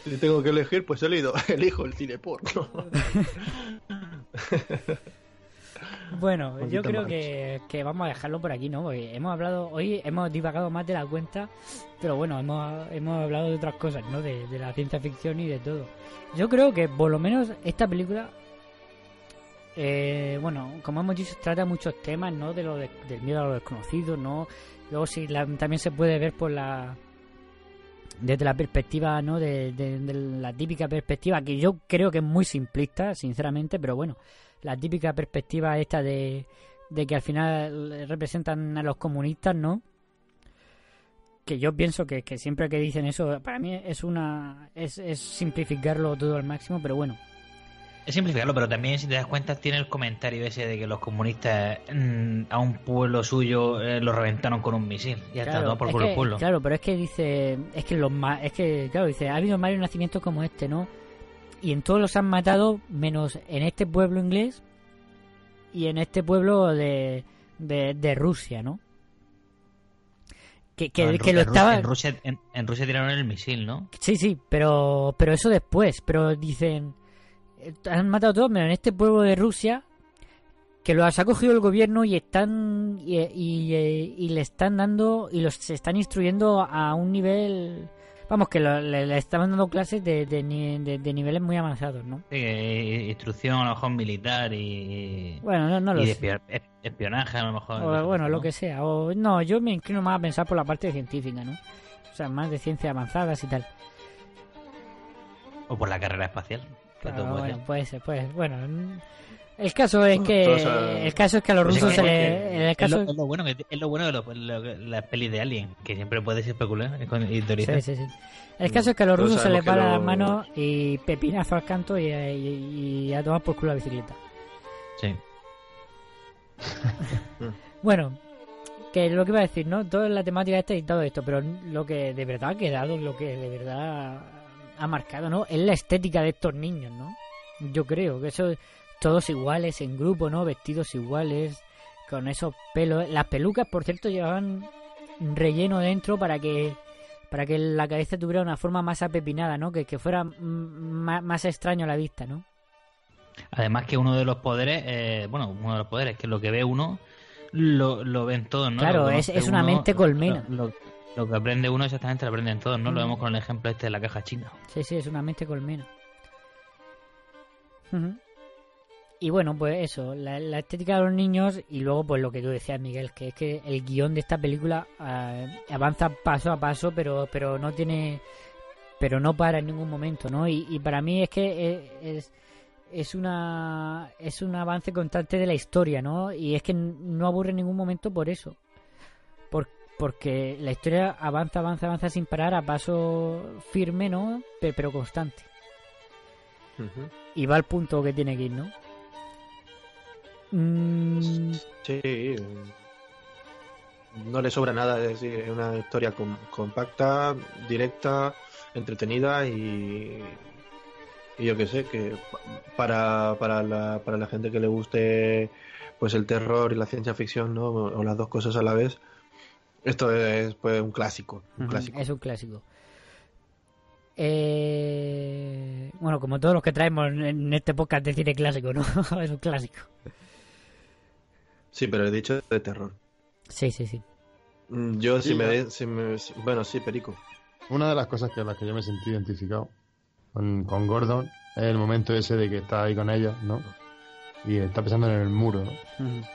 Si tengo que elegir, pues elijo, *laughs* elijo el cine porno. *laughs* Bueno, yo creo que, que vamos a dejarlo por aquí, ¿no? Porque hemos hablado, hoy hemos divagado más de la cuenta, pero bueno, hemos, hemos hablado de otras cosas, ¿no? De, de la ciencia ficción y de todo. Yo creo que por lo menos esta película, eh, bueno, como hemos dicho, trata muchos temas, ¿no? De lo de- del miedo a lo desconocido, ¿no? Luego sí, la- también se puede ver por la desde la perspectiva, ¿no? De, de- de la típica perspectiva, que yo creo que es muy simplista, sinceramente, pero bueno, la típica perspectiva esta de, de que al final representan a los comunistas, ¿no? Que yo pienso que, que siempre que dicen eso, para mí es una es, es simplificarlo todo al máximo, pero bueno, Es simplificarlo, pero también, si te das cuenta, tiene el comentario ese de que los comunistas mm, a un pueblo suyo eh, lo reventaron con un misil. Ya está, todo por es culo el que- pueblo. claro, pero es que dice, es que los es que claro, dice, ha habido varios nacimientos como este, ¿no? Y en todos los han matado menos en este pueblo inglés y en este pueblo de, de, de Rusia, ¿no? Que, que, No, en que Ru- lo en estaba... En Rusia, en, en Rusia tiraron el misil, ¿no? Sí, sí, pero, pero eso después. Pero dicen, han matado a todos, menos en este pueblo de Rusia, que los ha cogido el gobierno y están y, y, y le están dando y los se están instruyendo a un nivel, vamos, que lo- le, le están dando clases de, de, de- de niveles muy avanzados, ¿no? Sí, instrucción a lo mejor militar y, Bueno, no, no lo y sé. espio- es- espionaje a lo mejor. O, bueno, ¿no? lo que sea. O, no, yo me inclino más a pensar por la parte científica, ¿no? O sea, más de ciencias avanzadas y tal. O por la carrera espacial. Claro, puede bueno, ser. puede ser, pues, bueno. El caso es que el caso es que a los Pues es rusos que- se es le, en el Es caso lo, es lo bueno que es lo bueno de lo- lo- las pelis de Alien, que siempre puedes especular con-. Sí, sí, sí. El caso es que a los Todos rusos se les va las manos y pepinazo al canto y, y- y a tomar por culo la bicicleta. Sí. *laughs* Bueno, que lo que iba a decir, ¿no? Toda la temática esta y todo esto, pero lo que de verdad ha quedado, lo que de verdad ha marcado, ¿no? Es la estética de estos niños, ¿no? Yo creo que eso, todos iguales en grupo, ¿no? Vestidos iguales, con esos pelos. Las pelucas, por cierto, llevaban relleno dentro para que para que la cabeza tuviera una forma más apepinada, ¿no? Que, que fuera más, extraño a la vista, ¿no? Además que uno de los poderes, eh, bueno, uno de los poderes, que lo que ve uno, lo, lo ven todos, ¿no? Claro, es- es una mente colmena. Lo, lo- lo que aprende uno exactamente lo aprenden todos, ¿no? Lo Mm. vemos con el ejemplo este de la caja china. Sí, sí, es una mente colmena. Ujú. Y bueno, pues eso, la, la estética de los niños y luego pues lo que tú decías, Miguel, que es que el guion de esta película eh, avanza paso a paso, pero pero no tiene pero no para en ningún momento, ¿no? Y, y para mí es que es, es es una es un avance constante de la historia, ¿no? Y es que no aburre en ningún momento por eso. Por- porque la historia avanza, avanza, avanza sin parar a paso firme, ¿no? Pe- Pero constante. Y va al punto que tiene que ir, ¿no? Mm, Sí. No le sobra nada, es decir, es una historia com- compacta, directa, entretenida y, y yo qué sé, que pa- para, para, la, para la gente que le guste pues el terror y la ciencia ficción, ¿no? O las dos cosas a la vez, esto es pues un clásico, un ujú, clásico. Es un clásico. Eh, bueno, como todos los que traemos en- en este podcast de cine clásico, ¿no? *laughs* es un clásico. Sí, pero he dicho de terror. Sí, sí, sí. Mm, Yo si me, si me- bueno, sí, Perico. Una de las cosas que las que yo me sentí identificado con, con Gordon es el momento ese de que está ahí con ella, ¿no? Y está pensando en el muro, ¿no? Ujú.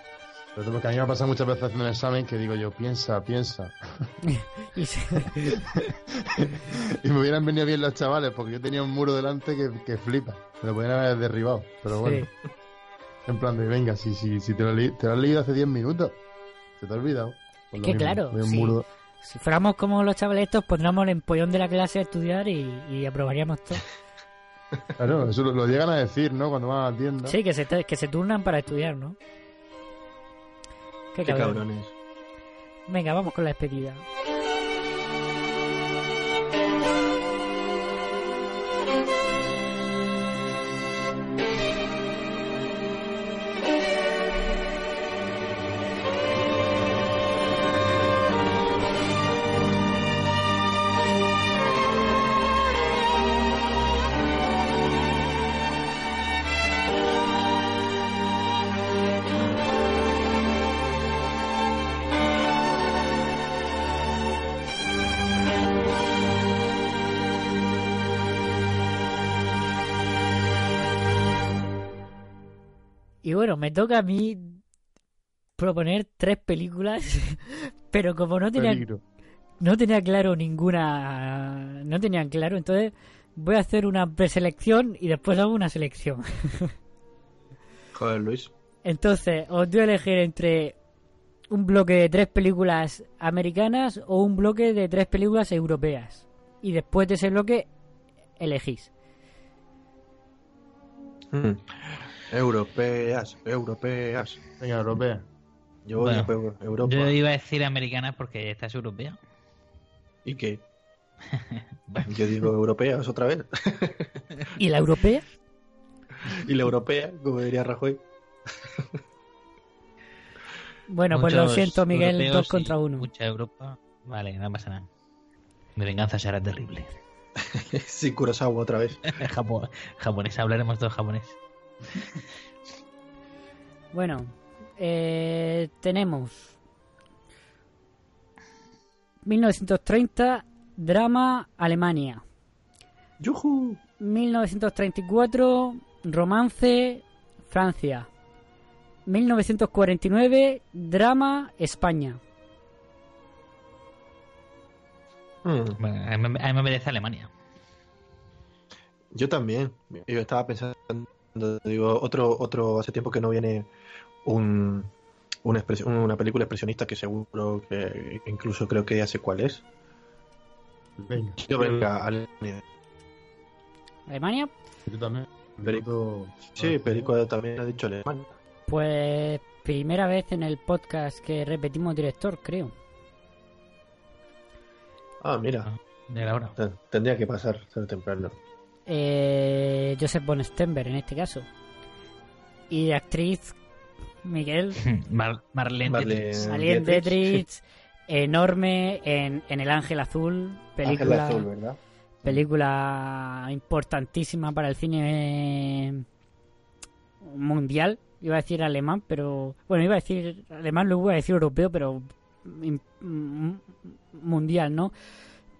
Pero porque a mí me ha pasado muchas veces haciendo un examen que digo yo, piensa, piensa. Y *laughs* se- *laughs* y me hubieran venido bien los chavales porque yo tenía un muro delante que, que flipa. Me lo podían haber derribado. Pero bueno, sí. En plan de, venga, si, si, si te, lo leí- te lo has leído hace 10 minutos, se te ha olvidado. Pues lo que mismo, claro, muro- Si fuéramos como los chavales estos, pondríamos el empollón de la clase a estudiar y, y aprobaríamos todo. *laughs* Claro, eso lo, lo llegan a decir, ¿no? Cuando van a la tienda. Sí, que se, te- que se turnan para estudiar, ¿no? Qué, Qué cabrones. Venga, vamos con la despedida. Y bueno, me toca a mí proponer tres películas, *laughs* pero como no tenía, Peligro. no tenía claro ninguna, no tenían claro, entonces voy a hacer una preselección y después hago una selección. *laughs* Joder, Luis. Entonces, os doy a elegir entre un bloque de tres películas americanas o un bloque de tres películas europeas. Y después de ese bloque, elegís. Mm. Europeas, europeas. Venga, europea. Yo voy Bueno, a Europa. Yo iba a decir americana porque esta es europea. ¿Y qué? *laughs* Yo digo europeas otra vez. ¿Y la europea? *laughs* y la europea, como diría Rajoy. Bueno, pues lo siento, Miguel, dos contra uno. Mucha Europa. Vale, no pasa nada. Mi venganza será terrible. *laughs* sí, Kurosawa otra vez. Japo- japonés, hablaremos todo japonés. *laughs* Bueno, eh, tenemos 1930, drama Alemania. ¡Yujú! 1934, romance Francia. 1949, drama España. Mm, Bueno, a mí, me- a mí me merece Alemania. yo también. Yo estaba pensando, digo, otro, otro, hace tiempo que no viene un, una, película expresionista que seguro que incluso creo que ya sé cuál es. Venga. Yo venga, Alemania. Alemania, Yo también. Perico. Sí, Perico también ha dicho Alemania. pues primera vez en el podcast que repetimos director, creo. Ah, mira, hora. te- tendría que pasar tarde temprano. Eh, Joseph von Stenberg en este caso. Y de actriz, Miguel, *laughs* Mar- Marlene Marlene Dietrich. Alien Dietrich. Enorme en, en El Ángel Azul, película, Ángel Azul, ¿verdad? película importantísima para el cine mundial. Iba a decir alemán, pero. Bueno, iba a decir alemán, luego iba a decir europeo, pero. mundial, ¿no?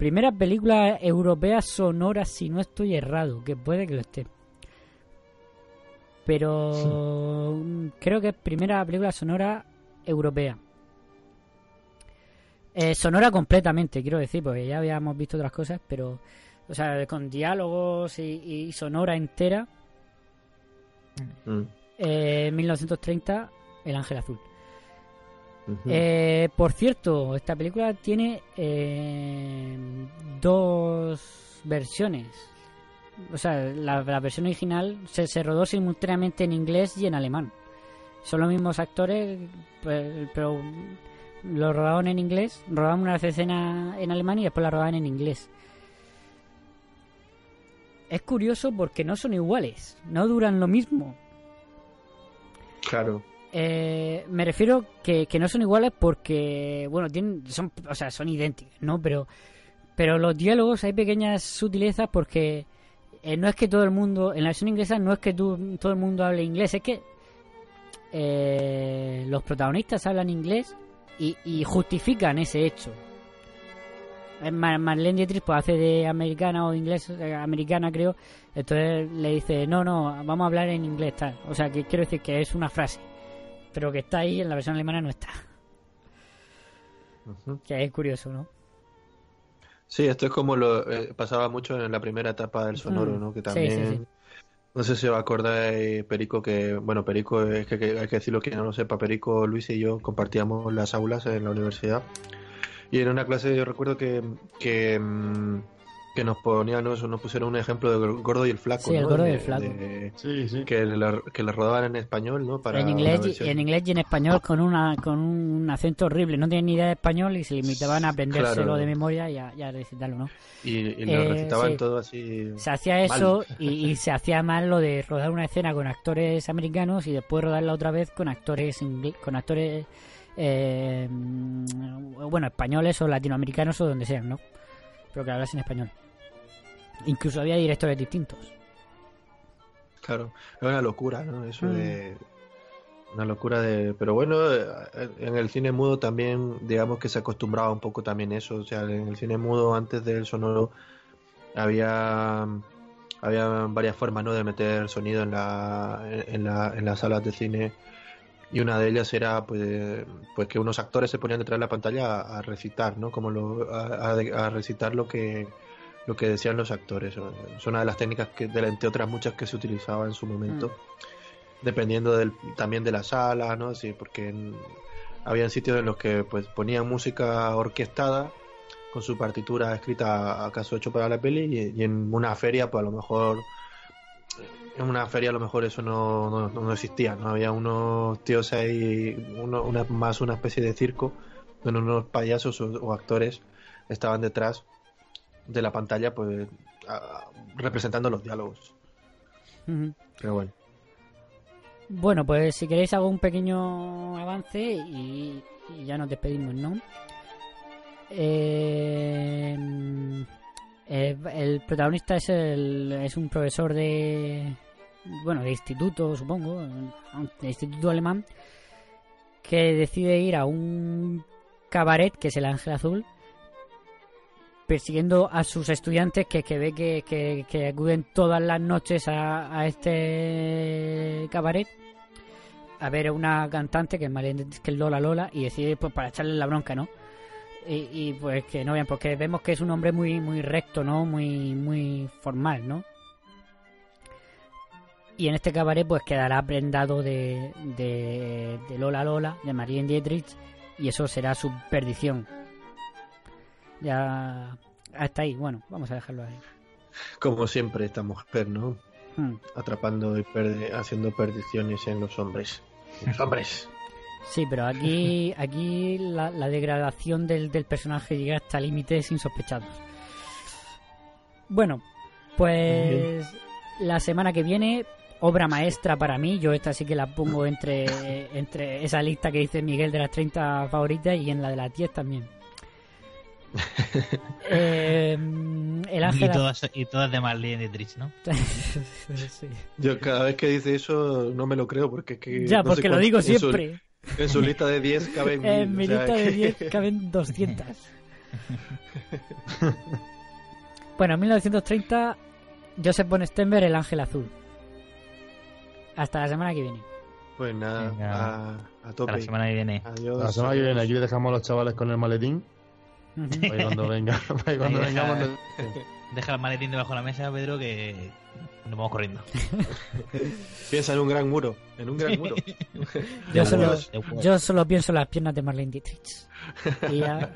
Primera película europea sonora, si no estoy errado, que puede que lo esté. Pero. Creo que es primera película sonora europea. Eh, sonora completamente, quiero decir, porque ya habíamos visto otras cosas, pero. O sea, con diálogos y, y sonora entera. Mm, Eh, 1930, El Ángel Azul. Eh, por cierto, esta película tiene eh, dos versiones. O sea, la, la versión original se, se rodó simultáneamente en inglés y en alemán. Son los mismos actores, pues, pero lo rodaban en inglés, rodaban una escena en alemán y después la rodaban en inglés. Es curioso porque no son iguales, no duran lo mismo. Claro. Eh, me refiero que, no son iguales porque, bueno, tienen, son, o sea, son idénticas, ¿no? Pero, pero los diálogos hay pequeñas sutilezas porque eh, no es que todo el mundo, en la versión inglesa no es que tú- todo el mundo hable inglés, es que eh, los protagonistas hablan inglés y, justifican ese hecho. Eh, Mar- Marlene Dietrich pues hace de americana o inglés, eh, americana creo, entonces le dice, no, no, vamos a hablar en inglés tal. O sea, que quiero decir que es una frase, pero que está ahí en la versión alemana no está. Que es curioso, ¿no? Sí, esto es como lo eh, pasaba mucho en la primera etapa del sonoro, ¿no? Que sí, también, sí, sí. no sé si os acordáis, Perico, que, bueno, Perico, es que, que hay que decirlo que no lo sepa, Perico, Luis y yo compartíamos las aulas en la universidad. Y en una clase yo recuerdo que, que, mm, que nos ponían, nos, nos pusieron un ejemplo del gordo y el flaco, Sí, el ¿no? gordo y De- el flaco. de- Sí, sí. que, la, que rodaban en español, ¿no? Para en, inglés, y- en inglés y en español con una con un acento horrible. No tienen ni idea de español y se limitaban a aprendérselo Claro. de memoria y a, y a recitarlo, ¿no? Y, y lo Eh, recitaban sí. todo así. Se hacía eso y, y se hacía mal lo de rodar una escena con actores americanos y después rodarla otra vez con actores con actores eh, mm, bueno españoles o latinoamericanos o donde sean, ¿no? Pero que hablasen español. Incluso había directores distintos. Claro, es una locura, ¿no? Eso Mm. de. Una locura de. Pero bueno, eh, en el cine mudo también, digamos que se acostumbraba un poco también eso. O sea, en el cine mudo antes del sonoro había. Había varias formas, ¿no? De meter sonido en, la, en, la, en las salas de cine. Y una de ellas era, pues, pues que unos actores se ponían detrás de la pantalla a, a recitar, ¿no? Como lo, a, a- a recitar lo que, lo que decían los actores. Es una de las técnicas que, de entre otras muchas que se utilizaba en su momento, dependiendo del, también de la sala, ¿no? Sí, porque en- habían sitios en los que pues ponían música orquestada con su partitura escrita acaso hecho para la peli y, y en una feria pues a lo mejor en una feria a lo mejor eso no, no, no existía, ¿no? Había unos tíos ahí, uno, una, más una especie de circo, donde unos payasos o, o actores estaban detrás de la pantalla, pues a- representando los diálogos. Pero bueno. Bueno, pues si queréis hago un pequeño avance y, y ya nos despedimos, ¿no? Eh, eh, el protagonista es, el, es un profesor de. Bueno, de instituto, supongo. De instituto alemán. Que decide ir a un cabaret, que es el Ángel Azul. Persiguiendo a sus estudiantes que, que ve que, que, que acuden todas las noches a, a este cabaret a ver a una cantante que es, que es Lola Lola y decide pues para echarle la bronca, ¿no? Y, y, pues que no vean, porque vemos que es un hombre muy muy recto, ¿no? Muy muy formal, ¿no? Y en este cabaret pues quedará prendado de, de, de Lola Lola, de Marlene Dietrich, y eso será su perdición. Ya hasta ahí, bueno, vamos a dejarlo ahí. Como siempre, esta mujer, ¿no? Hmm. Atrapando y perde- haciendo perdiciones en los hombres. Los hombres. Sí, pero aquí, aquí la, la degradación del, del personaje llega hasta límites insospechados. Bueno, pues la semana que viene, obra maestra para mí. Yo esta sí que la pongo entre, entre esa lista que dice Miguel de las 30 favoritas y en la de las 10 también. *laughs* Eh, el Y ángel. todas, y todas de Marlene Dietrich, ¿no? *laughs* Sí. Yo cada vez que dice eso no me lo creo porque es que... Ya, no sé porque lo cuánto- digo en su- siempre. En su lista de 10 caben *laughs* En mi mil, o sea, lista de que- 10 caben 200. bueno, en 1930, Joseph von Stenberg, El Ángel Azul. Hasta la semana que viene. Pues nada, Venga. a, a tope. Hasta la semana que viene. Adiós. La semana que viene aquí le dejamos a los chavales con el maletín. Ujú. Para que cuando venga, *laughs* para que cuando Ahí vengamos. deja, deja el maletín debajo de la mesa, Pedro, que nos vamos corriendo. *laughs* Piensa en un gran muro. En un gran muro. Yo solo, yo pienso en las piernas de Marlene Dietrich. *laughs* Y ya,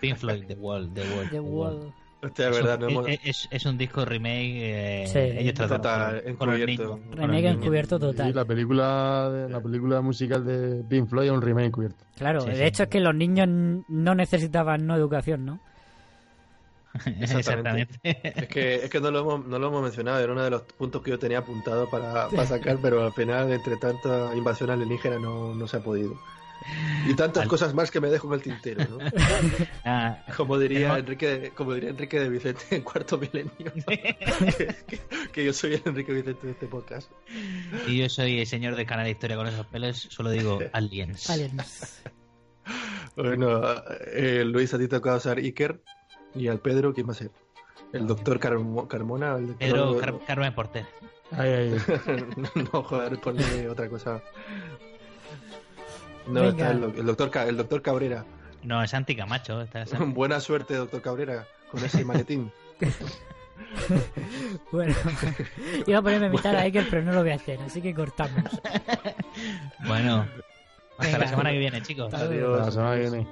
Pink Floyd, The Wall, The Wall. The Wall. Hostia, es verdad, un- no hemos... es, es- es un disco remake. Eh, Sí. ellos trataron Total, con- con encubierto. Remake Sí, total. la película, de- la película musical de Pink Floyd es un remake encubierto. Claro, Sí, de sí. hecho es que los niños no necesitaban no educación, ¿no? *laughs* Exactamente. Es que, es que no, lo hemos, no lo hemos mencionado, era uno de los puntos que yo tenía apuntado para, para sacar, pero al final, entre tanta invasión alienígena, no, no se ha podido. Y tantas Al- cosas más que me dejo en el tintero, ¿no? *laughs* Ah, Como diría Enrique, como diría Enrique de Vicente en cuarto milenio. que, *laughs* que- que yo soy el Enrique Vicente de este podcast. y yo soy el señor del canal de historia con esos pelos, solo digo *laughs* aliens. Aliens. Bueno, eh, Luis, a ti te tocado usar Iker y al Pedro, ¿quién va a ser? El doctor Carmo- Carmona. El doctor- Pedro Car- Carmen Porter. Ay, ay, no, joder, ponle otra cosa. No, Venga. está el, doc- el doctor, el doctor Cabrera. No, es Santi Camacho. Está Santi. *laughs* Buena suerte, doctor Cabrera, con ese maletín. *laughs* Bueno, *laughs* iba a ponerme a imitar a Iker, pero no lo voy a hacer, así que cortamos. Bueno, hasta Venga. la semana que viene, chicos. Hasta luego. la semana que viene.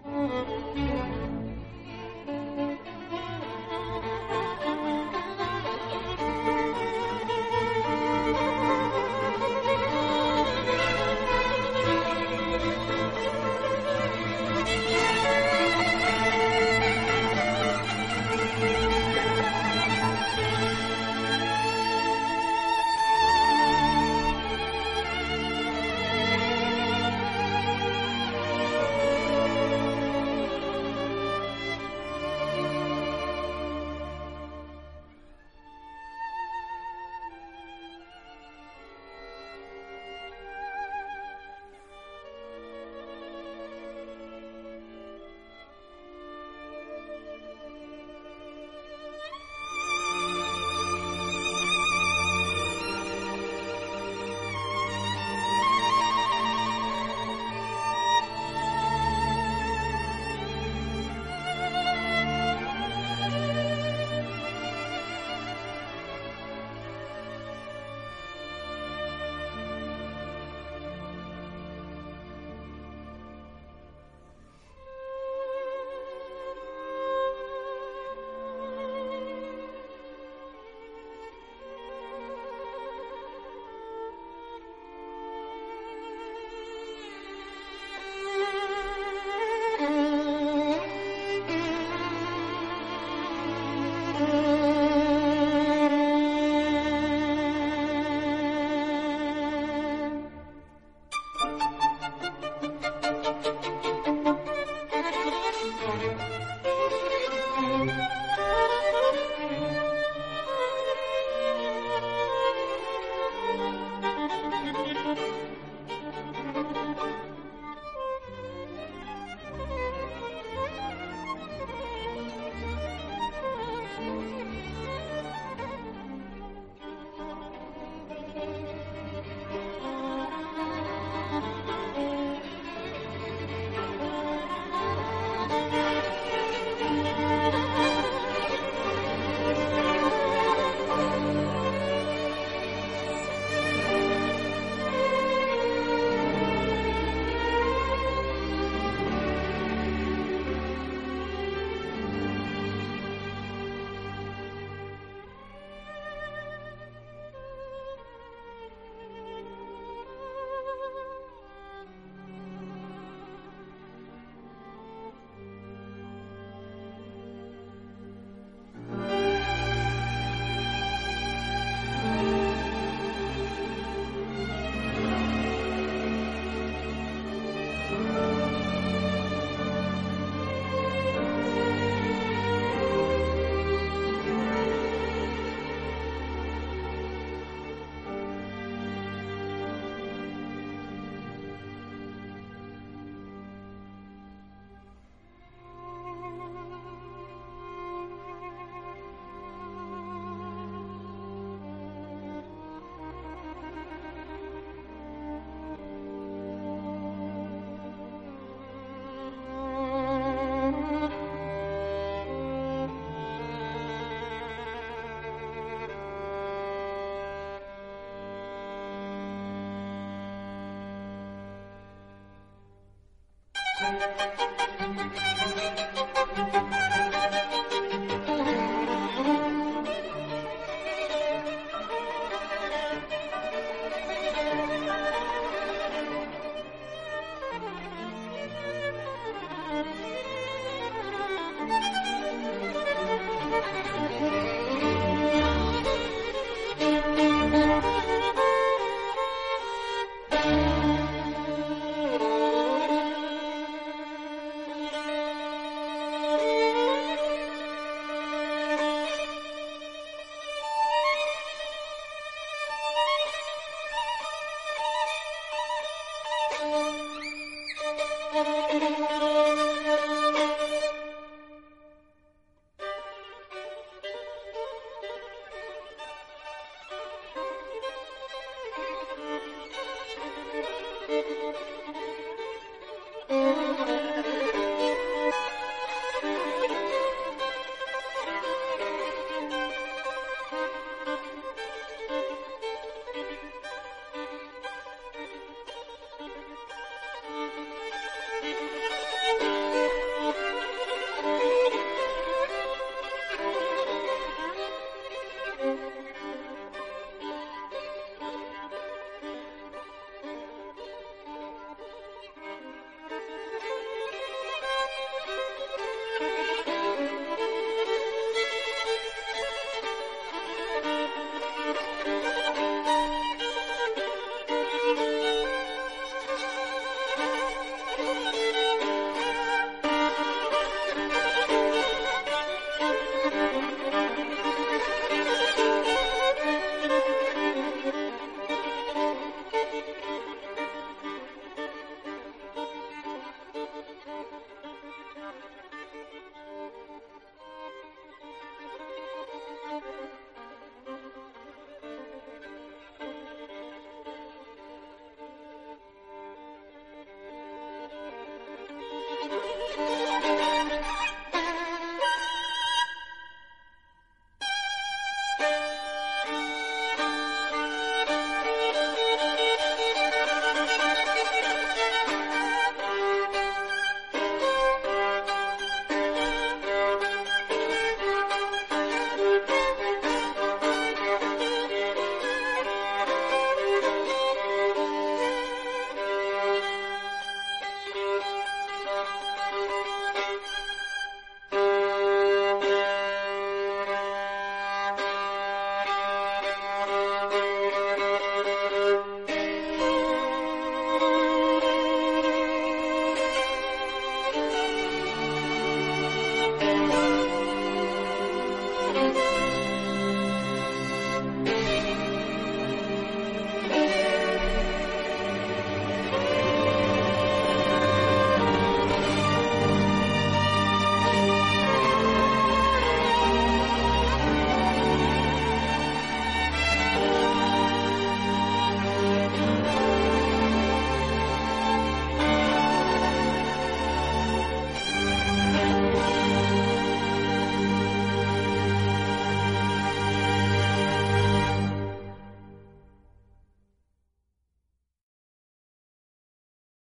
thank you